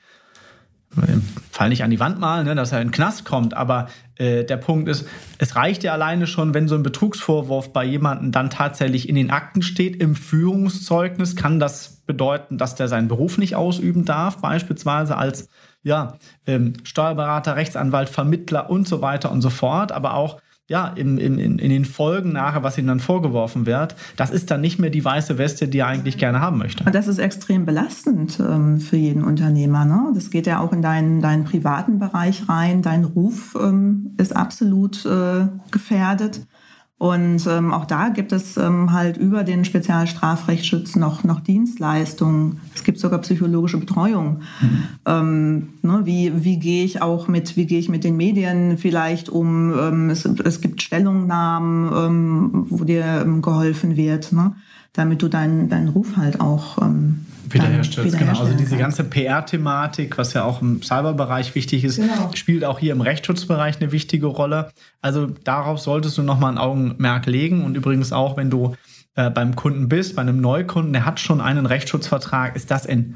Fall nicht an die Wand malen, ne, dass er in den Knast kommt, aber äh, der Punkt ist, es reicht ja alleine schon, wenn so ein Betrugsvorwurf bei jemandem dann tatsächlich in den Akten steht, im Führungszeugnis. Kann das bedeuten, dass der seinen Beruf nicht ausüben darf, beispielsweise als ja, ähm, Steuerberater, Rechtsanwalt, Vermittler und so weiter und so fort, aber auch ja, in, in, in den Folgen nachher, was ihm dann vorgeworfen wird, das ist dann nicht mehr die weiße Weste, die er eigentlich gerne haben möchte. Das ist extrem belastend ähm, für jeden Unternehmer. Ne? Das geht ja auch in deinen, deinen privaten Bereich rein. Dein Ruf ähm, ist absolut äh, gefährdet. Und ähm, auch da gibt es ähm, halt über den Spezialstrafrechtsschutz noch, noch Dienstleistungen. Es gibt sogar psychologische Betreuung. Mhm. Ähm, ne, wie, wie gehe ich auch mit, wie gehe ich mit den Medien vielleicht um? Ähm, es, es gibt Stellungnahmen, ähm, wo dir ähm, geholfen wird, ne, damit du deinen deinen Ruf halt auch ähm, wiederherstellst. Genau, also diese ganze PR-Thematik, was ja auch im Cyberbereich wichtig ist, genau. spielt auch hier im Rechtsschutzbereich eine wichtige Rolle. Also darauf solltest du nochmal ein Augenmerk legen und übrigens auch, wenn du äh, beim Kunden bist, bei einem Neukunden, der hat schon einen Rechtsschutzvertrag, ist das in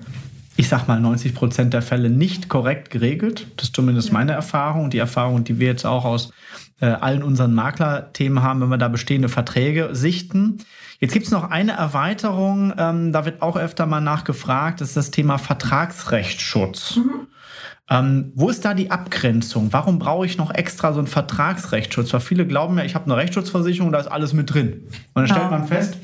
ich sag mal, 90 Prozent der Fälle nicht korrekt geregelt. Das ist zumindest ja. meine Erfahrung. Die Erfahrung, die wir jetzt auch aus äh, allen unseren Maklerthemen haben, wenn wir da bestehende Verträge sichten. Jetzt gibt es noch eine Erweiterung, ähm, da wird auch öfter mal nachgefragt, das ist das Thema Vertragsrechtsschutz. Mhm. Ähm, wo ist da die Abgrenzung? Warum brauche ich noch extra so einen Vertragsrechtsschutz? Weil viele glauben ja, ich habe eine Rechtsschutzversicherung, da ist alles mit drin. Und dann stellt man fest,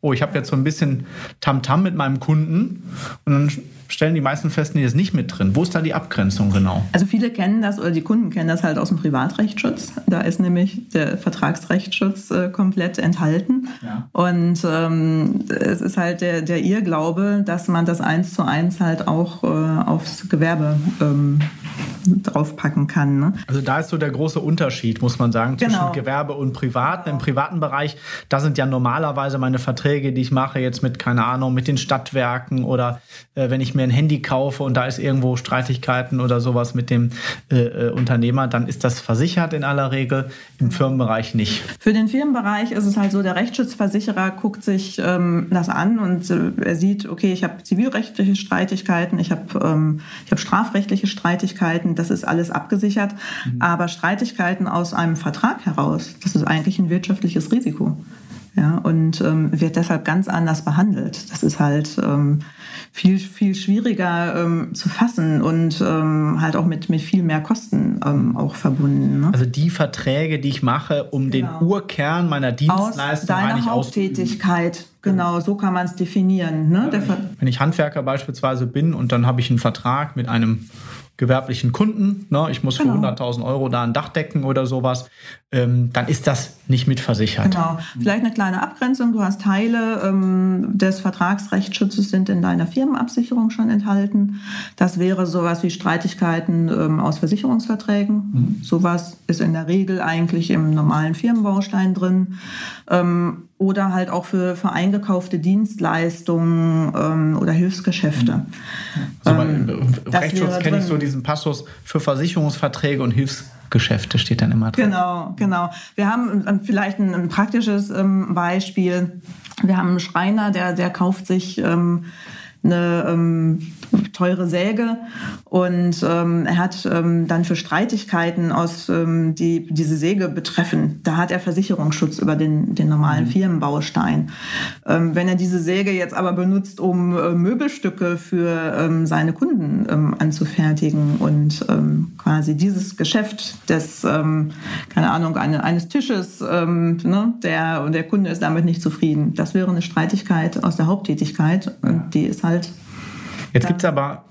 oh, ich habe jetzt so ein bisschen Tamtam -Tam mit meinem Kunden und dann stellen die meisten fest, nee, ist nicht mit drin. Wo ist da die Abgrenzung genau? Also viele kennen das oder die Kunden kennen das halt aus dem Privatrechtsschutz. Da ist nämlich der Vertragsrechtsschutz äh, komplett enthalten. Ja. Und ähm, es ist halt der, der Irrglaube, dass man das eins zu eins halt auch äh, aufs Gewerbe ähm, draufpacken kann. Ne? Also da ist so der große Unterschied, muss man sagen, zwischen genau. Gewerbe und Privat. Im privaten Bereich, da sind ja normalerweise meine Verträge, die ich mache, jetzt mit, keine Ahnung, mit den Stadtwerken oder äh, wenn ich mir ein Handy kaufe und da ist irgendwo Streitigkeiten oder sowas mit dem äh, äh, Unternehmer, dann ist das versichert in aller Regel, im Firmenbereich nicht. Für den Firmenbereich ist es halt so, der Rechtsschutzversicherer guckt sich ähm, das an und äh, er sieht, okay, ich habe zivilrechtliche Streitigkeiten, ich habe ähm, hab strafrechtliche Streitigkeiten, das ist alles abgesichert. Mhm. Aber Streitigkeiten aus einem Vertrag heraus, das ist eigentlich ein wirtschaftliches Risiko. Ja, und ähm, wird deshalb ganz anders behandelt. Das ist halt ähm, viel, viel schwieriger ähm, zu fassen und ähm, halt auch mit, mit viel mehr Kosten ähm, auch verbunden. Ne? Also die Verträge, die ich mache, um genau. den Urkern meiner Dienstleistung Aus deiner Haupttätigkeit. Genau, so kann man es definieren. Ne? Ja, wenn ich Handwerker beispielsweise bin und dann habe ich einen Vertrag mit einem gewerblichen Kunden, ne, ich muss genau. für 100.000 Euro da ein Dach decken oder sowas, ähm, dann ist das nicht mitversichert. Genau. Vielleicht eine kleine Abgrenzung. Du hast Teile ähm, des Vertragsrechtsschutzes sind in deiner Firmenabsicherung schon enthalten. Das wäre sowas wie Streitigkeiten ähm, aus Versicherungsverträgen. Mhm. Sowas ist in der Regel eigentlich im normalen Firmenbaustein drin. Ähm, oder halt auch für, für eingekaufte Dienstleistungen ähm, oder Hilfsgeschäfte. Also ähm, Im Rechtsschutz kenne ich so diesen Passus für Versicherungsverträge und Hilfsgeschäfte steht dann immer drin. Genau, genau. Wir haben ähm, vielleicht ein, ein praktisches ähm, Beispiel. Wir haben einen Schreiner, der, der kauft sich ähm, eine ähm, teure Säge und ähm, er hat ähm, dann für Streitigkeiten aus ähm, die diese Säge betreffen, da hat er Versicherungsschutz über den, den normalen mhm. Firmenbaustein. Ähm, wenn er diese Säge jetzt aber benutzt, um äh, Möbelstücke für ähm, seine Kunden ähm, anzufertigen und ähm, quasi dieses Geschäft des, ähm, keine Ahnung, eine, eines Tisches, ähm, ne, der, der Kunde ist damit nicht zufrieden. Das wäre eine Streitigkeit aus der Haupttätigkeit und die ist halt Jetzt gibt es aber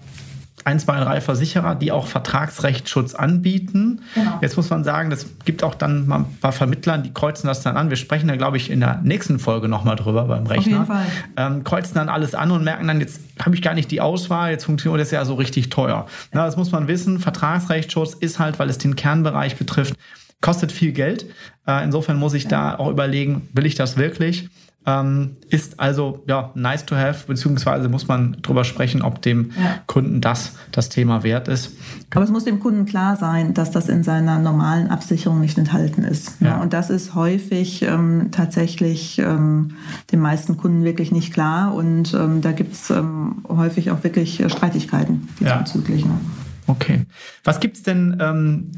ein, zwei, drei Versicherer, die auch Vertragsrechtsschutz anbieten. Genau. Jetzt muss man sagen, es gibt auch dann mal ein paar Vermittler, die kreuzen das dann an. Wir sprechen da, glaube ich, in der nächsten Folge nochmal drüber beim Rechner. Auf jeden Fall. Ähm, kreuzen dann alles an und merken dann, jetzt habe ich gar nicht die Auswahl, jetzt funktioniert das ja so richtig teuer. Na, das muss man wissen. Vertragsrechtsschutz ist halt, weil es den Kernbereich betrifft, kostet viel Geld. Äh, insofern muss ich da auch überlegen, will ich das wirklich? Ähm, ist also ja nice to have, beziehungsweise muss man drüber sprechen, ob dem ja. Kunden das das Thema wert ist. Aber es muss dem Kunden klar sein, dass das in seiner normalen Absicherung nicht enthalten ist. Ja. Und das ist häufig ähm, tatsächlich ähm, den meisten Kunden wirklich nicht klar. Und ähm, da gibt es ähm, häufig auch wirklich Streitigkeiten diesbezüglich. Ja. Ne? Okay. Was gibt es denn ähm,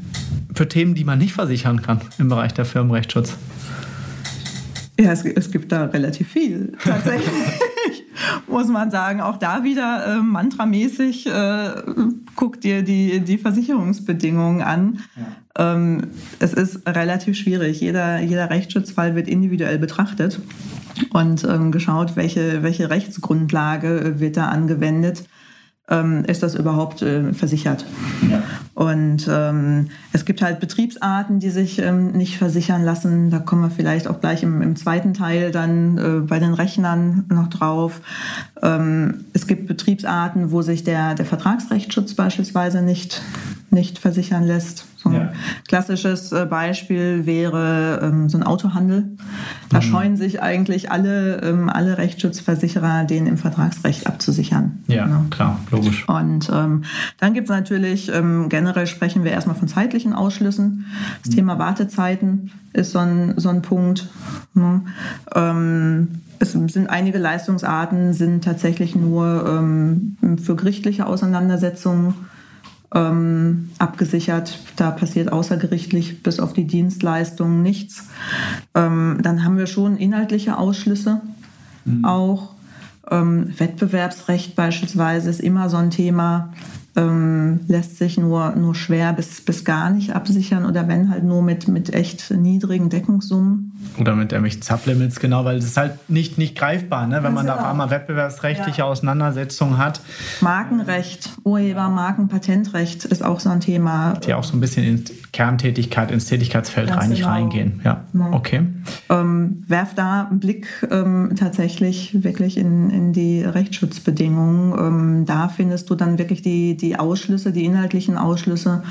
für Themen, die man nicht versichern kann im Bereich der Firmenrechtsschutz? Ja, es, es gibt da relativ viel, tatsächlich, muss man sagen. Auch da wieder äh, mantramäßig äh, guck dir die, die Versicherungsbedingungen an. Ja. Ähm, es ist relativ schwierig. Jeder, jeder Rechtsschutzfall wird individuell betrachtet und ähm, geschaut, welche, welche Rechtsgrundlage wird da angewendet ähm, ist das überhaupt äh, versichert. Ja. Und ähm, es gibt halt Betriebsarten, die sich ähm, nicht versichern lassen. Da kommen wir vielleicht auch gleich im, im zweiten Teil dann äh, bei den Rechnern noch drauf. Ähm, es gibt Betriebsarten, wo sich der, der Vertragsrechtsschutz beispielsweise nicht, nicht versichern lässt. So ein ja. klassisches äh, Beispiel wäre ähm, so ein Autohandel. Da mhm. scheuen sich eigentlich alle, ähm, alle Rechtsschutzversicherer, den im Vertragsrecht abzusichern. Ja, genau. klar, logisch. Und ähm, dann gibt es natürlich, ähm, generell sprechen wir erstmal von zeitlichen Ausschlüssen. Das mhm. Thema Wartezeiten ist so ein, so ein Punkt. Ähm, es sind einige Leistungsarten, sind tatsächlich nur ähm, für gerichtliche Auseinandersetzungen ähm, abgesichert. Da passiert außergerichtlich bis auf die Dienstleistungen nichts. Ähm, dann haben wir schon inhaltliche Ausschlüsse mhm. auch. Ähm, Wettbewerbsrecht beispielsweise ist immer so ein Thema. Ähm, lässt sich nur, nur schwer bis, bis gar nicht absichern oder wenn halt nur mit, mit echt niedrigen Deckungssummen. Oder mit irgendwelchen Sublimits, genau, weil es ist halt nicht, nicht greifbar, ne? wenn man da auf genau. einmal wettbewerbsrechtliche ja. Auseinandersetzungen hat. Markenrecht, Urheber, Marken, Patentrecht ist auch so ein Thema. Die auch so ein bisschen in Kerntätigkeit, ins Tätigkeitsfeld rein, nicht genau. reingehen. Ja, genau. okay. Ähm, werf da einen Blick ähm, tatsächlich wirklich in, in die Rechtsschutzbedingungen. Ähm, da findest du dann wirklich die, die Ausschlüsse, die inhaltlichen Ausschlüsse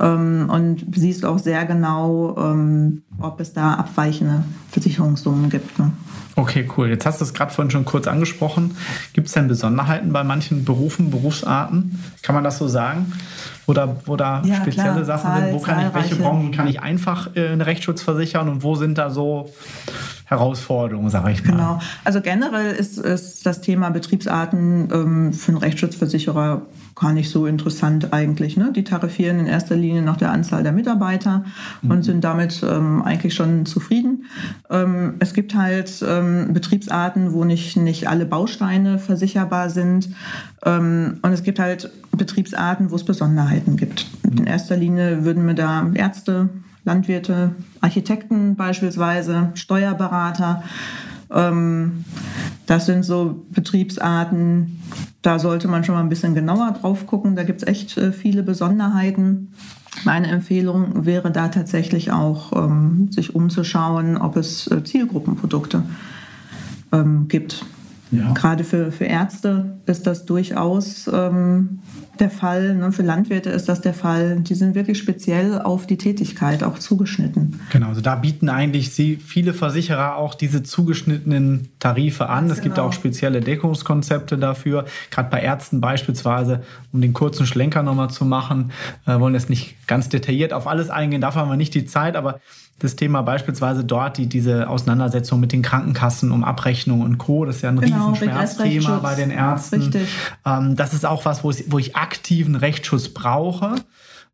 ähm, und siehst auch sehr genau, ähm, ob es da abweichende Versicherungssummen gibt. Ne? Okay, cool. Jetzt hast du es gerade vorhin schon kurz angesprochen. Gibt es denn Besonderheiten bei manchen Berufen, Berufsarten? Kann man das so sagen? Oder wo da ja, spezielle klar. Sachen Zahl, sind? Wo kann ich, welche Branchen kann ich einfach äh, einen Rechtsschutz versichern und wo sind da so Herausforderungen, sage ich mal? Genau. Also generell ist, ist das Thema Betriebsarten ähm, für einen Rechtsschutzversicherer gar nicht so interessant eigentlich. Ne? Die tarifieren in erster Linie nach der Anzahl der Mitarbeiter mhm. und sind damit ähm, eigentlich schon zufrieden. Ähm, es gibt halt ähm, Betriebsarten, wo nicht, nicht alle Bausteine versicherbar sind. Ähm, und es gibt halt Betriebsarten, wo es Besonderheiten gibt. In erster Linie würden wir da Ärzte, Landwirte, Architekten beispielsweise, Steuerberater, ähm, das sind so Betriebsarten, da sollte man schon mal ein bisschen genauer drauf gucken. Da gibt es echt äh, viele Besonderheiten. Meine Empfehlung wäre da tatsächlich auch, ähm, sich umzuschauen, ob es äh, Zielgruppenprodukte ähm, gibt. Ja. Gerade für, für Ärzte ist das durchaus ähm, der Fall. Ne? Für Landwirte ist das der Fall. Die sind wirklich speziell auf die Tätigkeit auch zugeschnitten. Genau, also da bieten eigentlich sie, viele Versicherer auch diese zugeschnittenen Tarife an. es genau. gibt auch spezielle Deckungskonzepte dafür. Gerade bei Ärzten beispielsweise, um den kurzen Schlenker nochmal zu machen, äh, wollen jetzt nicht ganz detailliert auf alles eingehen, dafür haben wir nicht die Zeit, aber das Thema beispielsweise dort, die, diese Auseinandersetzung mit den Krankenkassen um Abrechnung und Co., das ist ja ein genau, Riesenschmerzthema bei den Ärzten. Richtig. Ähm, das ist auch was, wo ich, wo ich aktiven Rechtsschutz brauche.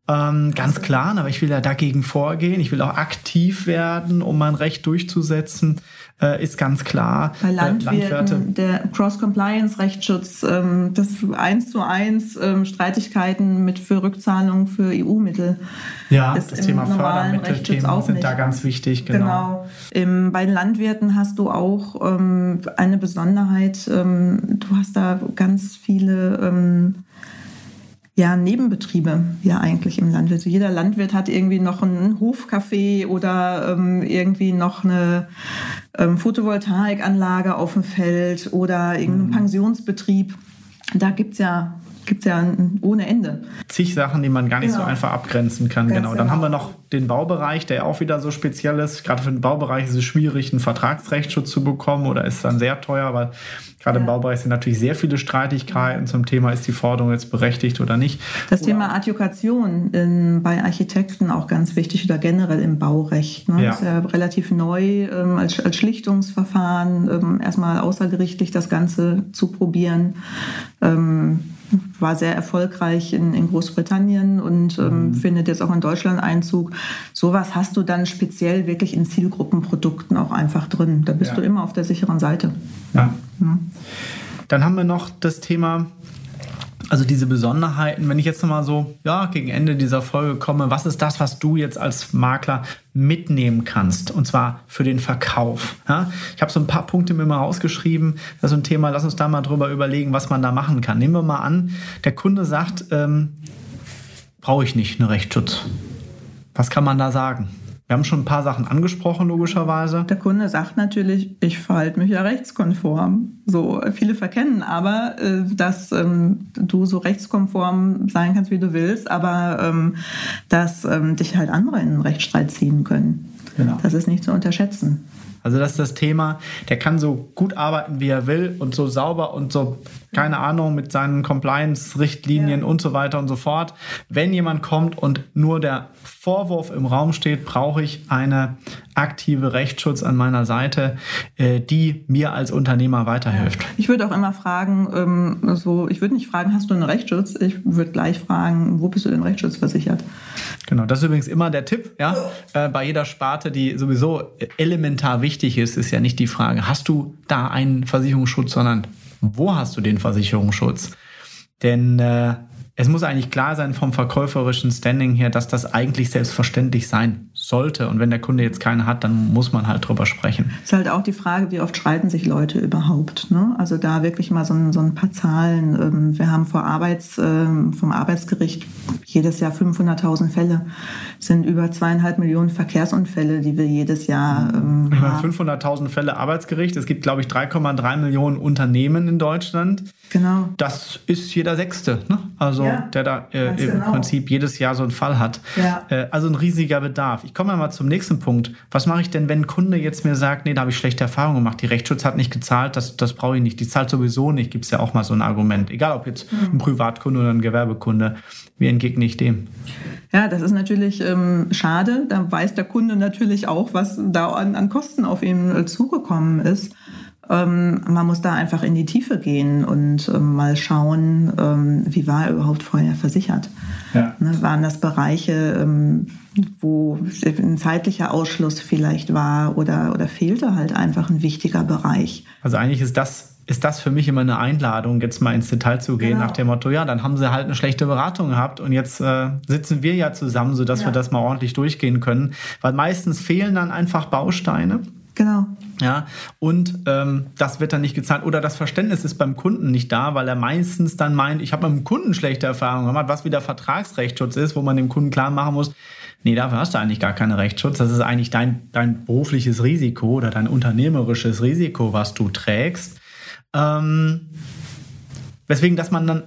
Ähm, ganz klar, aber ich will ja dagegen vorgehen. Ich will auch aktiv werden, um mein Recht durchzusetzen äh, ist ganz klar. Bei Landwirten, der Cross-Compliance-Rechtsschutz, ähm, das eins zu eins ähm, Streitigkeiten mit für Rückzahlungen für EU-Mittel. Ja, das Thema Fördermittel-Themen sind da ganz wichtig. Genau. genau. Im, bei den Landwirten hast du auch ähm, eine Besonderheit. Ähm, du hast da ganz viele ähm, ja, Nebenbetriebe ja eigentlich im Landwirt. Also jeder Landwirt hat irgendwie noch ein Hofcafé oder ähm, irgendwie noch eine ähm, Photovoltaikanlage auf dem Feld oder irgendeinen mhm. Pensionsbetrieb. Da gibt es ja gibt es ja ohne Ende. Zig Sachen, die man gar nicht genau. so einfach abgrenzen kann. genau. Dann genau. haben wir noch den Baubereich, der auch wieder so speziell ist. Gerade für den Baubereich ist es schwierig, einen Vertragsrechtsschutz zu bekommen oder ist dann sehr teuer, weil gerade ja. im Baubereich sind natürlich sehr viele Streitigkeiten zum Thema, ist die Forderung jetzt berechtigt oder nicht. Das oder Thema Adjukation in, bei Architekten auch ganz wichtig oder generell im Baurecht. Ne? Ja. Das ist ja relativ neu ähm, als, als Schlichtungsverfahren, ähm, erstmal außergerichtlich das Ganze zu probieren. Ähm, war sehr erfolgreich in, in Großbritannien und ähm, mhm. findet jetzt auch in Deutschland Einzug. Sowas hast du dann speziell wirklich in Zielgruppenprodukten auch einfach drin. Da bist ja. du immer auf der sicheren Seite. Ja. ja. Dann haben wir noch das Thema also diese Besonderheiten, wenn ich jetzt nochmal so, ja, gegen Ende dieser Folge komme, was ist das, was du jetzt als Makler mitnehmen kannst? Und zwar für den Verkauf. Ja? Ich habe so ein paar Punkte mir mal rausgeschrieben. Das ist ein Thema, lass uns da mal drüber überlegen, was man da machen kann. Nehmen wir mal an, der Kunde sagt, ähm, brauche ich nicht einen Rechtsschutz. Was kann man da sagen? Wir haben schon ein paar Sachen angesprochen, logischerweise. Der Kunde sagt natürlich, ich verhalte mich ja rechtskonform. So, viele verkennen aber, äh, dass ähm, du so rechtskonform sein kannst, wie du willst, aber ähm, dass ähm, dich halt andere in einen Rechtsstreit ziehen können. Genau. Das ist nicht zu unterschätzen. Also das ist das Thema, der kann so gut arbeiten, wie er will und so sauber und so, keine Ahnung, mit seinen Compliance-Richtlinien ja. und so weiter und so fort. Wenn jemand kommt und nur der Vorwurf im Raum steht, brauche ich eine aktive Rechtsschutz an meiner Seite, äh, die mir als Unternehmer weiterhilft. Ich würde auch immer fragen, ähm, so, ich würde nicht fragen, hast du einen Rechtsschutz? Ich würde gleich fragen, wo bist du denn Rechtsschutz versichert? Genau, das ist übrigens immer der Tipp, ja, äh, bei jeder Sparte, die sowieso elementar wichtig ist, ist ja nicht die Frage, hast du da einen Versicherungsschutz, sondern wo hast du den Versicherungsschutz? Denn äh, es muss eigentlich klar sein vom verkäuferischen Standing her, dass das eigentlich selbstverständlich sein sollte. Und wenn der Kunde jetzt keine hat, dann muss man halt drüber sprechen. Es ist halt auch die Frage, wie oft streiten sich Leute überhaupt. Ne? Also da wirklich mal so ein, so ein paar Zahlen. Ähm, wir haben vor Arbeits, ähm, vom Arbeitsgericht jedes Jahr 500.000 Fälle. Es sind über zweieinhalb Millionen Verkehrsunfälle, die wir jedes Jahr ähm, haben. 500.000 Fälle Arbeitsgericht. Es gibt, glaube ich, 3,3 Millionen Unternehmen in Deutschland. Genau. Das ist jeder Sechste. Ne? Also ja, der da äh, im genau. Prinzip jedes Jahr so einen Fall hat. Ja. Äh, also ein riesiger Bedarf. Ich komme mal zum nächsten Punkt. Was mache ich denn, wenn ein Kunde jetzt mir sagt, nee, da habe ich schlechte Erfahrungen gemacht, die Rechtsschutz hat nicht gezahlt, das, das brauche ich nicht, die zahlt sowieso nicht, gibt es ja auch mal so ein Argument. Egal ob jetzt mhm. ein Privatkunde oder ein Gewerbekunde. Wie entgegne ich dem? Ja, das ist natürlich ähm, schade. Da weiß der Kunde natürlich auch, was da an, an Kosten auf ihn äh, zugekommen ist. Ähm, man muss da einfach in die Tiefe gehen und ähm, mal schauen, ähm, wie war er überhaupt vorher versichert. Ja. Ne, waren das Bereiche, ähm, wo ein zeitlicher Ausschluss vielleicht war oder, oder fehlte halt einfach ein wichtiger Bereich. Also eigentlich ist das ist das für mich immer eine Einladung, jetzt mal ins Detail zu gehen, genau. nach dem Motto, ja, dann haben sie halt eine schlechte Beratung gehabt und jetzt äh, sitzen wir ja zusammen, sodass ja. wir das mal ordentlich durchgehen können. Weil meistens fehlen dann einfach Bausteine. Genau. Ja, und ähm, das wird dann nicht gezahlt. Oder das Verständnis ist beim Kunden nicht da, weil er meistens dann meint, ich habe mit dem Kunden schlechte Erfahrungen gemacht, was wieder Vertragsrechtsschutz ist, wo man dem Kunden klar machen muss, nee, dafür hast du eigentlich gar keinen Rechtsschutz. Das ist eigentlich dein, dein berufliches Risiko oder dein unternehmerisches Risiko, was du trägst. Ähm, weswegen, dass man dann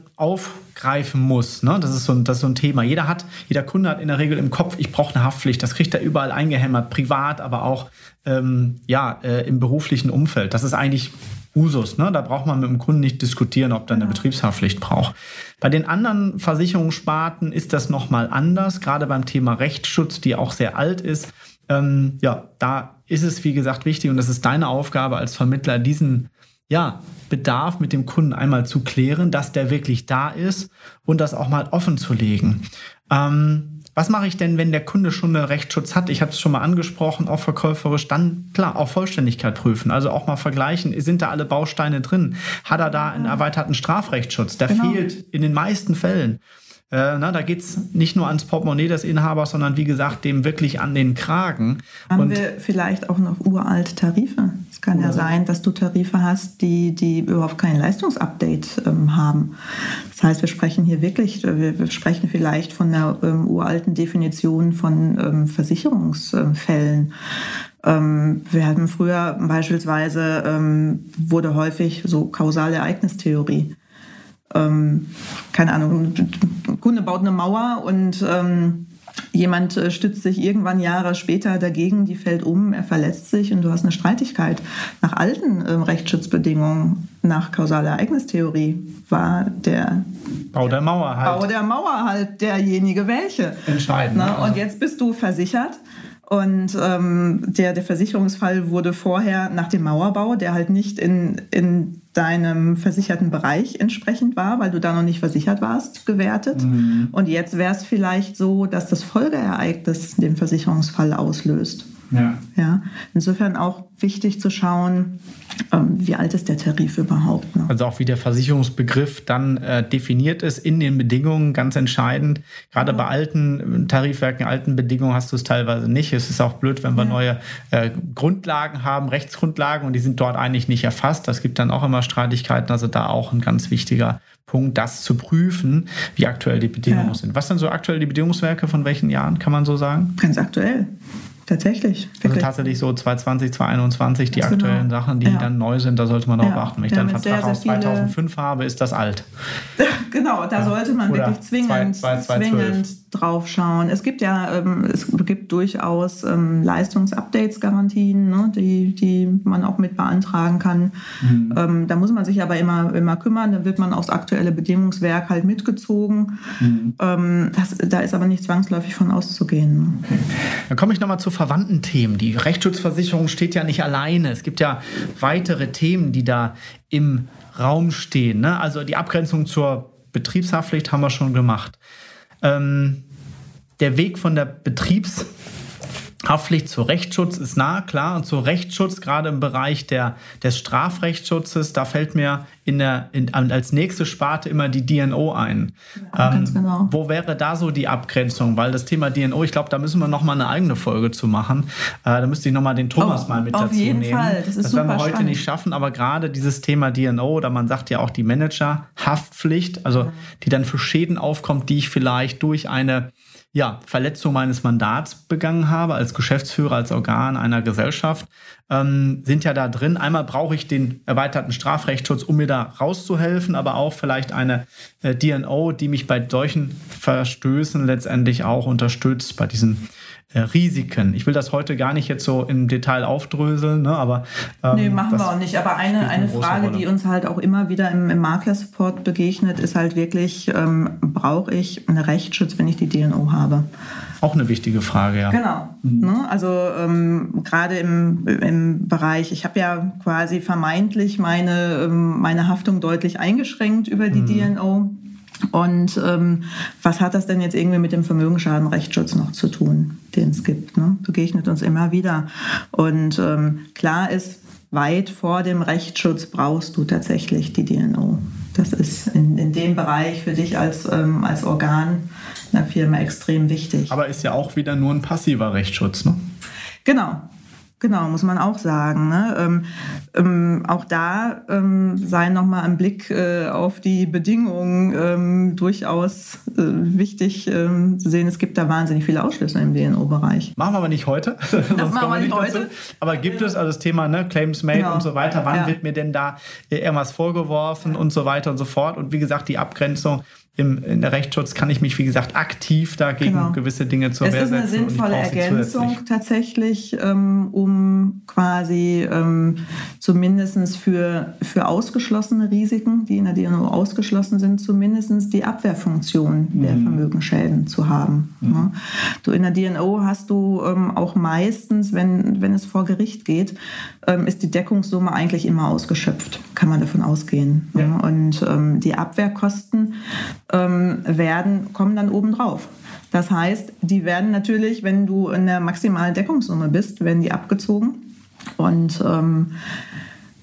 aufgreifen muss. Ne? Das, ist so ein, das ist so ein Thema. Jeder hat, jeder Kunde hat in der Regel im Kopf, ich brauche eine Haftpflicht. Das kriegt er überall eingehämmert, privat, aber auch ähm, ja, äh, im beruflichen Umfeld. Das ist eigentlich Usus. Ne? Da braucht man mit dem Kunden nicht diskutieren, ob er eine Betriebshaftpflicht braucht. Bei den anderen Versicherungssparten ist das nochmal anders, gerade beim Thema Rechtsschutz, die auch sehr alt ist. Ähm, ja, da ist es, wie gesagt, wichtig und das ist deine Aufgabe als Vermittler, diesen ja, Bedarf mit dem Kunden einmal zu klären, dass der wirklich da ist und das auch mal offen zu legen. Ähm, was mache ich denn, wenn der Kunde schon einen Rechtsschutz hat? Ich habe es schon mal angesprochen, auch verkäuferisch, dann klar, auch Vollständigkeit prüfen. Also auch mal vergleichen, sind da alle Bausteine drin? Hat er da einen erweiterten Strafrechtsschutz? Der genau. fehlt in den meisten Fällen. Äh, na, da geht es nicht nur ans Portemonnaie des Inhabers, sondern wie gesagt, dem wirklich an den Kragen. Haben Und wir vielleicht auch noch uralte Tarife? Es kann ja sein, dass du Tarife hast, die, die überhaupt kein Leistungsupdate ähm, haben. Das heißt, wir sprechen hier wirklich, wir, wir sprechen vielleicht von einer ähm, uralten Definition von ähm, Versicherungsfällen. Ähm, wir hatten früher beispielsweise, ähm, wurde häufig so kausale Ereignistheorie ähm, keine Ahnung, ein Kunde baut eine Mauer und ähm, jemand äh, stützt sich irgendwann Jahre später dagegen, die fällt um, er verletzt sich und du hast eine Streitigkeit. Nach alten ähm, Rechtsschutzbedingungen, nach kausaler Ereignistheorie, war der Bau der Mauer halt. Bau der Mauer halt derjenige welche. Entscheidend. Na, und jetzt bist du versichert und ähm, der, der Versicherungsfall wurde vorher nach dem Mauerbau, der halt nicht in, in deinem versicherten Bereich entsprechend war, weil du da noch nicht versichert warst, gewertet. Mhm. Und jetzt wäre es vielleicht so, dass das Folgeereignis den Versicherungsfall auslöst. Ja. ja. Insofern auch wichtig zu schauen, ähm, wie alt ist der Tarif überhaupt. Ne? Also auch wie der Versicherungsbegriff dann äh, definiert ist in den Bedingungen, ganz entscheidend. Gerade ja. bei alten äh, Tarifwerken, alten Bedingungen hast du es teilweise nicht. Es ist auch blöd, wenn wir ja. neue äh, Grundlagen haben, Rechtsgrundlagen und die sind dort eigentlich nicht erfasst. Das gibt dann auch immer Streitigkeiten. Also da auch ein ganz wichtiger Punkt, das zu prüfen, wie aktuell die Bedingungen ja. sind. Was sind so aktuell die Bedingungswerke von welchen Jahren, kann man so sagen? Ganz aktuell. Tatsächlich. Also wirklich. Also tatsächlich so 2020, 2021, die Ganz genau. aktuellen genau. Sachen, die ja. dann neu sind, da sollte man darauf ja. achten. Wenn ich dann einen Vertrag aus 2005 habe, ist das alt. genau, da sollte man Oder wirklich zwingend, zwei, zwei, zwingend drauf schauen. Es gibt ja, ähm, es gibt durchaus ähm, Leistungsupdates-Garantien, ne, die, die man auch mit beantragen kann. Mhm. Ähm, da muss man sich aber immer, immer kümmern, dann wird man aufs aktuelle Bedingungswerk halt mitgezogen. Mhm. Ähm, das, da ist aber nicht zwangsläufig von auszugehen. Ne? Okay. Dann komme ich nochmal zu verwandten Themen. Die Rechtsschutzversicherung steht ja nicht alleine. Es gibt ja weitere Themen, die da im Raum stehen. Ne? Also die Abgrenzung zur Betriebshaftpflicht haben wir schon gemacht. Ähm, der Weg von der Betriebshaftpflicht Haftpflicht zu Rechtsschutz ist nah, klar. Und zu Rechtsschutz, gerade im Bereich der, des Strafrechtsschutzes, da fällt mir in der, in, als nächste Sparte immer die DNO ein. Ja, ähm, genau. Wo wäre da so die Abgrenzung? Weil das Thema DNO, ich glaube, da müssen wir nochmal eine eigene Folge zu machen. Äh, da müsste ich nochmal den Thomas auf, mal mit auf dazu jeden nehmen. Fall. Das, ist das werden wir heute spannend. nicht schaffen, aber gerade dieses Thema DNO, oder man sagt ja auch die Manager-Haftpflicht, also ja. die dann für Schäden aufkommt, die ich vielleicht durch eine ja, Verletzung meines Mandats begangen habe, als Geschäftsführer, als Organ einer Gesellschaft, ähm, sind ja da drin. Einmal brauche ich den erweiterten Strafrechtsschutz, um mir da rauszuhelfen, aber auch vielleicht eine äh, DNO, die mich bei solchen Verstößen letztendlich auch unterstützt, bei diesen Risiken. Ich will das heute gar nicht jetzt so im Detail aufdröseln, ne, aber. Ähm, nee, machen wir auch nicht. Aber eine, eine Frage, Rolle. die uns halt auch immer wieder im, im Makler-Support begegnet, ist halt wirklich, ähm, brauche ich einen Rechtsschutz, wenn ich die DNO habe? Auch eine wichtige Frage, ja. Genau. Mhm. Ne? Also ähm, gerade im, im Bereich, ich habe ja quasi vermeintlich meine, ähm, meine Haftung deutlich eingeschränkt über die mhm. DNO. Und ähm, was hat das denn jetzt irgendwie mit dem Vermögensschadenrechtsschutz noch zu tun, den es gibt? Ne? Begegnet uns immer wieder. Und ähm, klar ist, weit vor dem Rechtsschutz brauchst du tatsächlich die DNO. Das ist in, in dem Bereich für dich als, ähm, als Organ einer Firma extrem wichtig. Aber ist ja auch wieder nur ein passiver Rechtsschutz, ne? Genau, Genau, muss man auch sagen. Ne? Ähm, ähm, auch da ähm, sei nochmal ein Blick äh, auf die Bedingungen ähm, durchaus äh, wichtig ähm, zu sehen. Es gibt da wahnsinnig viele Ausschlüsse im DNO-Bereich. Machen wir aber nicht heute. Das machen wir nicht heute. Dazu. Aber gibt ja. es also das Thema ne, Claims made genau. und so weiter? Wann ja. wird mir denn da irgendwas vorgeworfen und so weiter und so fort? Und wie gesagt, die Abgrenzung im, in der Rechtsschutz kann ich mich, wie gesagt, aktiv dagegen genau. gewisse Dinge zur Wehr setzen. Es ist eine sinnvolle Ergänzung tatsächlich, ähm, um quasi ähm, zumindest für, für ausgeschlossene Risiken, die in der DNO ausgeschlossen sind, zumindest die Abwehrfunktion mhm. der Vermögensschäden zu haben. Mhm. Ne? Du, in der DNO hast du ähm, auch meistens, wenn, wenn es vor Gericht geht, ähm, ist die Deckungssumme eigentlich immer ausgeschöpft, kann man davon ausgehen. Ja. Ne? Und ähm, die Abwehrkosten ähm, werden, kommen dann obendrauf. Das heißt, die werden natürlich, wenn du in der maximalen Deckungssumme bist, werden die abgezogen. Und ähm,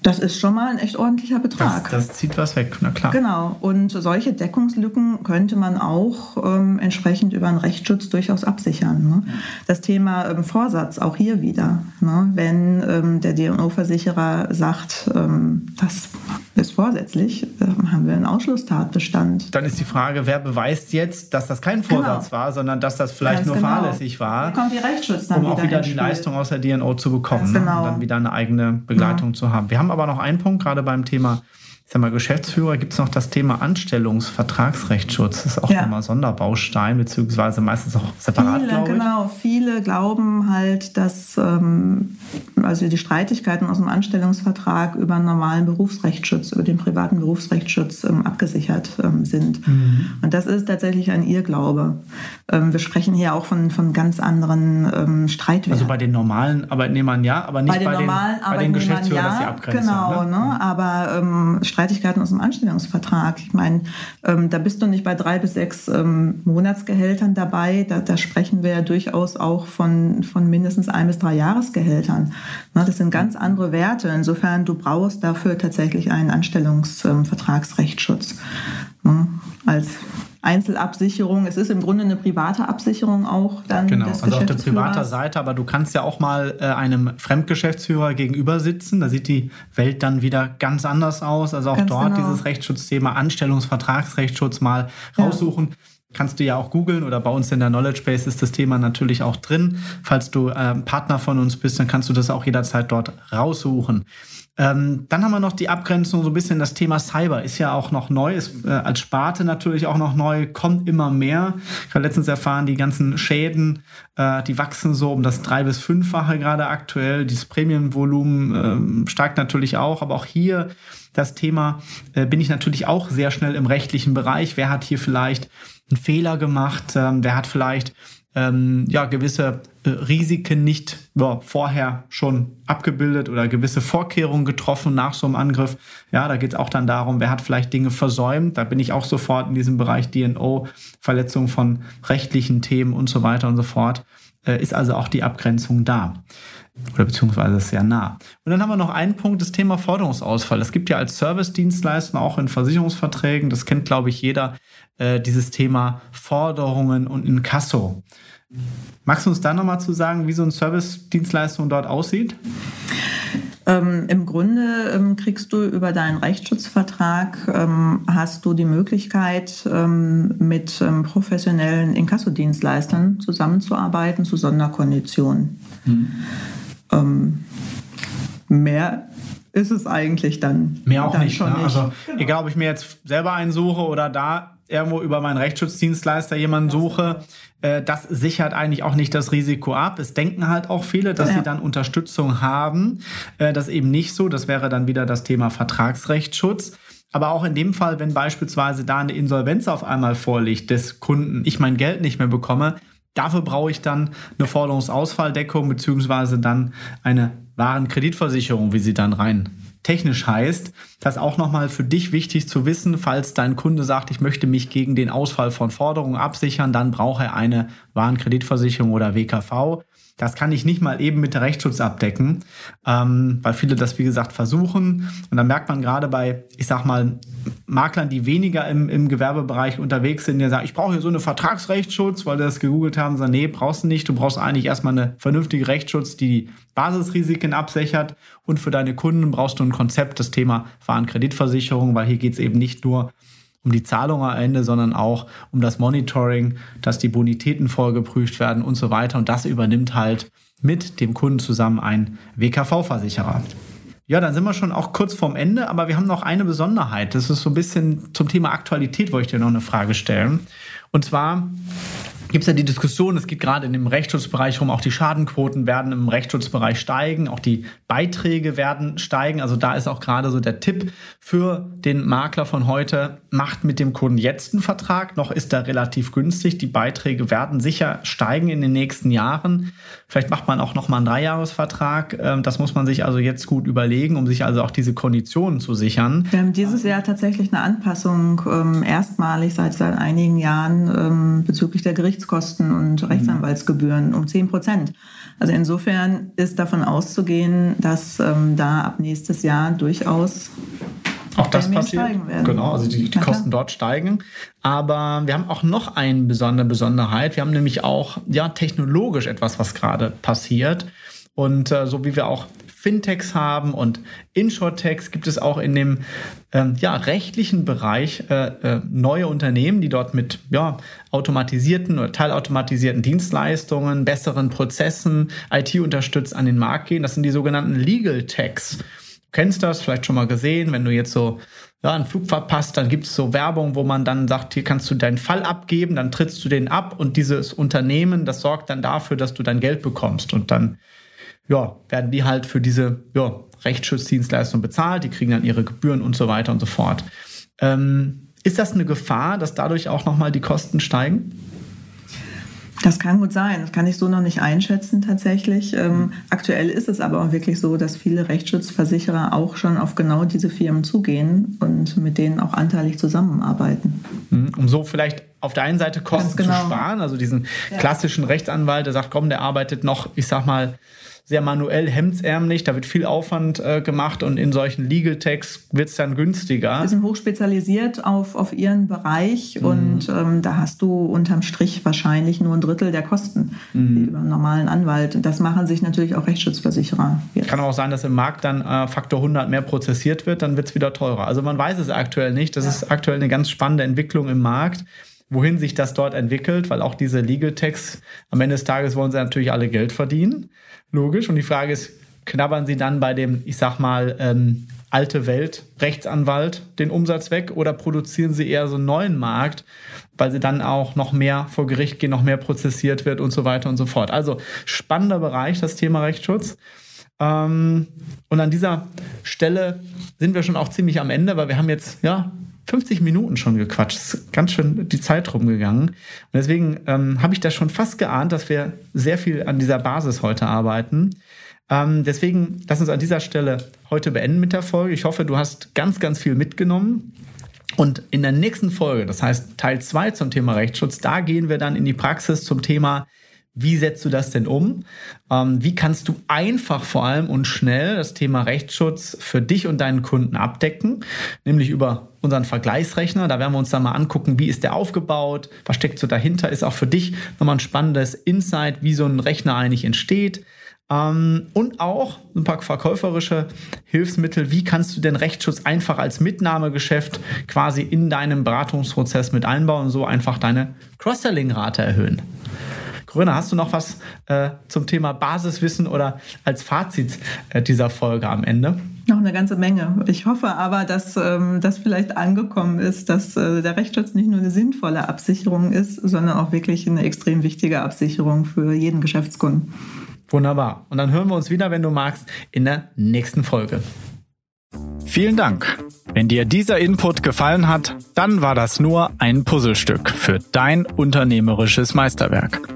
das ist schon mal ein echt ordentlicher Betrag. Das, das, zieht was weg, na klar. Genau. Und solche Deckungslücken könnte man auch ähm, entsprechend über einen Rechtsschutz durchaus absichern. Ne? Das Thema ähm, Vorsatz auch hier wieder. Ne? Wenn ähm, der DNO-Versicherer sagt, ähm, das ist vorsätzlich, ähm, haben wir einen Ausschlusstatbestand. Dann ist die Frage, wer beweist jetzt, dass das kein Vorsatz genau. war, sondern dass das vielleicht Ganz nur genau. fahrlässig war. Da kommt die Rechtsschutz dann um auch wieder die Leistung aus der DNO zu bekommen ne? genau. und dann wieder eine eigene Begleitung ja. zu haben. Wir haben aber noch einen Punkt, gerade beim Thema ich sag mal, Geschäftsführer gibt es noch das Thema Anstellungsvertragsrechtsschutz. Das ist auch ja. immer Sonderbaustein, beziehungsweise meistens auch separat, viele, Genau, viele glauben halt, dass ähm, also die Streitigkeiten aus dem Anstellungsvertrag über einen normalen Berufsrechtsschutz, über den privaten Berufsrechtsschutz ähm, abgesichert ähm, sind. Mhm. Und das ist tatsächlich ein Irrglaube. Ähm, wir sprechen hier auch von, von ganz anderen ähm, Streitwerten. Also bei den normalen Arbeitnehmern ja, aber nicht bei den, bei normalen den, bei den Geschäftsführern, ja, dass sie abgrenzen. Genau, ne? ne? aber ähm, Streitigkeiten aus dem Anstellungsvertrag. Ich meine, ähm, da bist du nicht bei drei bis sechs ähm, Monatsgehältern dabei. Da, da, sprechen wir ja durchaus auch von, von mindestens ein bis drei Jahresgehältern. Ne, das sind ganz andere Werte. Insofern, du brauchst dafür tatsächlich einen Anstellungsvertragsrechtsschutz. Ne, als Einzelabsicherung. Es ist im Grunde eine private Absicherung auch dann. Genau, also auf der privaten Seite, aber du kannst ja auch mal äh, einem Fremdgeschäftsführer gegenüber sitzen. Da sieht die Welt dann wieder ganz anders aus. Also auch ganz dort genau. dieses Rechtsschutzthema Anstellungsvertragsrechtsschutz mal raussuchen. Ja kannst du ja auch googeln oder bei uns in der Knowledge Base ist das Thema natürlich auch drin. Falls du äh, Partner von uns bist, dann kannst du das auch jederzeit dort raussuchen. Ähm, dann haben wir noch die Abgrenzung, so ein bisschen das Thema Cyber ist ja auch noch neu, ist äh, als Sparte natürlich auch noch neu, kommt immer mehr. Ich habe letztens erfahren, die ganzen Schäden, äh, die wachsen so um das drei- bis fünffache gerade aktuell. Dieses Prämienvolumen äh, steigt natürlich auch, aber auch hier das Thema äh, bin ich natürlich auch sehr schnell im rechtlichen Bereich. Wer hat hier vielleicht einen Fehler gemacht? Ähm, wer hat vielleicht ähm, ja, gewisse äh, Risiken nicht ja, vorher schon abgebildet oder gewisse Vorkehrungen getroffen nach so einem Angriff. Ja, da geht es auch dann darum, wer hat vielleicht Dinge versäumt. Da bin ich auch sofort in diesem Bereich DNO, Verletzung von rechtlichen Themen und so weiter und so fort. äh, ist also auch die Abgrenzung da. Oder beziehungsweise sehr nah. Und dann haben wir noch einen Punkt, das Thema Forderungsausfall. Es gibt ja als Service-Dienstleister auch in Versicherungsverträgen, das kennt, glaube ich, jeder, äh, dieses Thema Forderungen und Inkasso. Magst du uns da nochmal zu sagen, wie so eine Service-Dienstleistung dort aussieht? Ähm, Im Grunde ähm, kriegst du über deinen Rechtsschutzvertrag, ähm, hast du die Möglichkeit, ähm, mit ähm, professionellen Inkassodienstleistern zusammenzuarbeiten zu Sonderkonditionen. Hm. Mehr ist es eigentlich dann. Mehr auch nicht, ne? nicht. Also genau. egal, ob ich mir jetzt selber einen suche oder da irgendwo über meinen Rechtsschutzdienstleister jemanden suche, äh, das sichert eigentlich auch nicht das Risiko ab. Es denken halt auch viele, dass ja. sie dann Unterstützung haben. Äh, das eben nicht so. Das wäre dann wieder das Thema Vertragsrechtsschutz. Aber auch in dem Fall, wenn beispielsweise da eine Insolvenz auf einmal vorliegt des Kunden, ich mein Geld nicht mehr bekomme, dafür brauche ich dann eine Forderungsausfalldeckung beziehungsweise dann eine Warenkreditversicherung, wie sie dann rein technisch heißt. Das ist auch nochmal für dich wichtig zu wissen, falls dein Kunde sagt, ich möchte mich gegen den Ausfall von Forderungen absichern, dann braucht er eine Warenkreditversicherung oder WKV. Das kann ich nicht mal eben mit der Rechtsschutz abdecken, ähm, weil viele das, wie gesagt, versuchen. Und dann merkt man gerade bei, ich sag mal, Maklern, die weniger im, im Gewerbebereich unterwegs sind, die sagen, ich brauche hier so eine Vertragsrechtsschutz, weil die das gegoogelt haben, sagen, nee, brauchst du nicht. Du brauchst eigentlich erstmal eine vernünftige Rechtsschutz, die die Basisrisiken absichert. Und für deine Kunden brauchst du ein Konzept, das Thema Warenkreditversicherung, weil hier geht es eben nicht nur um die Zahlung am Ende, sondern auch um das Monitoring, dass die Bonitäten vorgeprüft werden und so weiter. Und das übernimmt halt mit dem Kunden zusammen ein WKV-Versicherer. Ja, dann sind wir schon auch kurz vorm Ende, aber wir haben noch eine Besonderheit. Das ist so ein bisschen zum Thema Aktualität, wollte ich dir noch eine Frage stellen. Und zwar gibt es ja die Diskussion, es geht gerade in dem Rechtsschutzbereich rum, auch die Schadenquoten werden im Rechtsschutzbereich steigen, auch die Beiträge werden steigen. Also da ist auch gerade so der Tipp für den Makler von heute, macht mit dem Kunden jetzt einen Vertrag, noch ist er relativ günstig. Die Beiträge werden sicher steigen in den nächsten Jahren. Vielleicht macht man auch noch mal einen Dreijahresvertrag. Ähm, das muss man sich also jetzt gut überlegen, um sich also auch diese Konditionen zu sichern. Wir haben dieses Jahr tatsächlich eine Anpassung ähm, erstmalig seit, seit einigen Jahren ähm, bezüglich der Gerichts Gerichtskosten und. Rechtsanwaltsgebühren um 10 Prozent. Also insofern ist davon auszugehen, dass ähm, da ab nächstes Jahr durchaus auch das passiert. Genau, also die, die Kosten dort steigen. Aber wir haben auch noch eine besondere Besonderheit. Wir haben nämlich auch ja technologisch etwas, was gerade passiert. Und äh, so wie wir auch Fintechs haben und Insurtechs gibt es auch in dem ähm, ja, rechtlichen Bereich äh, äh, neue Unternehmen, die dort mit ja, automatisierten oder teilautomatisierten Dienstleistungen, besseren Prozessen, IT unterstützt an den Markt gehen. Das sind die sogenannten Legal Techs. Du kennst das, vielleicht schon mal gesehen, wenn du jetzt so ja, einen Flug verpasst, dann gibt es so Werbung, wo man dann sagt, hier kannst du deinen Fall abgeben, dann trittst du den ab und dieses Unternehmen, das sorgt dann dafür, dass du dein Geld bekommst und dann ja, werden die halt für diese ja, Rechtsschutzdienstleistung bezahlt, die kriegen dann ihre Gebühren und so weiter und so fort. Ähm, ist das eine Gefahr, dass dadurch auch nochmal die Kosten steigen? Das kann gut sein. Das kann ich so noch nicht einschätzen tatsächlich. Ähm, aktuell ist es aber auch wirklich so, dass viele Rechtsschutzversicherer auch schon auf genau diese Firmen zugehen und mit denen auch anteilig zusammenarbeiten. Mhm. Um so vielleicht auf der einen Seite Kosten genau. zu sparen, also diesen ja. klassischen Rechtsanwalt, der sagt, komm, der arbeitet noch, ich sag mal, sehr manuell, hemdsärmlich, da wird viel Aufwand äh, gemacht und in solchen Legal Techs wird es dann günstiger. Die sind hochspezialisiert auf, auf ihren Bereich mhm. und ähm, da hast du unterm Strich wahrscheinlich nur ein Drittel der Kosten mhm. wie über einen normalen Anwalt. Das machen sich natürlich auch Rechtsschutzversicherer. Jetzt. Kann auch sein, dass im Markt dann äh, Faktor 100 mehr prozessiert wird, dann wird es wieder teurer. Also man weiß es aktuell nicht. Das ja. ist aktuell eine ganz spannende Entwicklung im Markt wohin sich das dort entwickelt, weil auch diese Legal Techs am Ende des Tages wollen sie natürlich alle Geld verdienen. Logisch. Und die Frage ist, knabbern sie dann bei dem, ich sag mal, ähm, alte Welt Rechtsanwalt den Umsatz weg oder produzieren sie eher so einen neuen Markt, weil sie dann auch noch mehr vor Gericht gehen, noch mehr prozessiert wird und so weiter und so fort. Also spannender Bereich, das Thema Rechtsschutz. Ähm, und an dieser Stelle sind wir schon auch ziemlich am Ende, weil wir haben jetzt ja 50 Minuten schon gequatscht. ist ganz schön die Zeit rumgegangen. Und deswegen ähm, habe ich da schon fast geahnt, dass wir sehr viel an dieser Basis heute arbeiten. Ähm, deswegen lass uns an dieser Stelle heute beenden mit der Folge. Ich hoffe, du hast ganz, ganz viel mitgenommen. Und in der nächsten Folge, das heißt Teil 2 zum Thema Rechtsschutz, da gehen wir dann in die Praxis zum Thema Wie setzt du das denn um? Ähm, wie kannst du einfach vor allem und schnell das Thema Rechtsschutz für dich und deinen Kunden abdecken? Nämlich über unseren Vergleichsrechner. Da werden wir uns dann mal angucken, wie ist der aufgebaut, was steckt so dahinter. Ist auch für dich nochmal ein spannendes Insight, wie so ein Rechner eigentlich entsteht. Ähm, und auch ein paar verkäuferische Hilfsmittel. Wie kannst du den Rechtsschutz einfach als Mitnahmegeschäft quasi in deinem Beratungsprozess mit einbauen und so einfach deine Cross-Selling-Rate erhöhen? Corinna, hast du noch was äh, zum Thema Basiswissen oder als Fazit äh, dieser Folge am Ende? Noch eine ganze Menge. Ich hoffe aber, dass ähm, das vielleicht angekommen ist, dass äh, der Rechtsschutz nicht nur eine sinnvolle Absicherung ist, sondern auch wirklich eine extrem wichtige Absicherung für jeden Geschäftskunden. Wunderbar. Und dann hören wir uns wieder, wenn du magst, in der nächsten Folge. Vielen Dank. Wenn dir dieser Input gefallen hat, dann war das nur ein Puzzlestück für dein unternehmerisches Meisterwerk.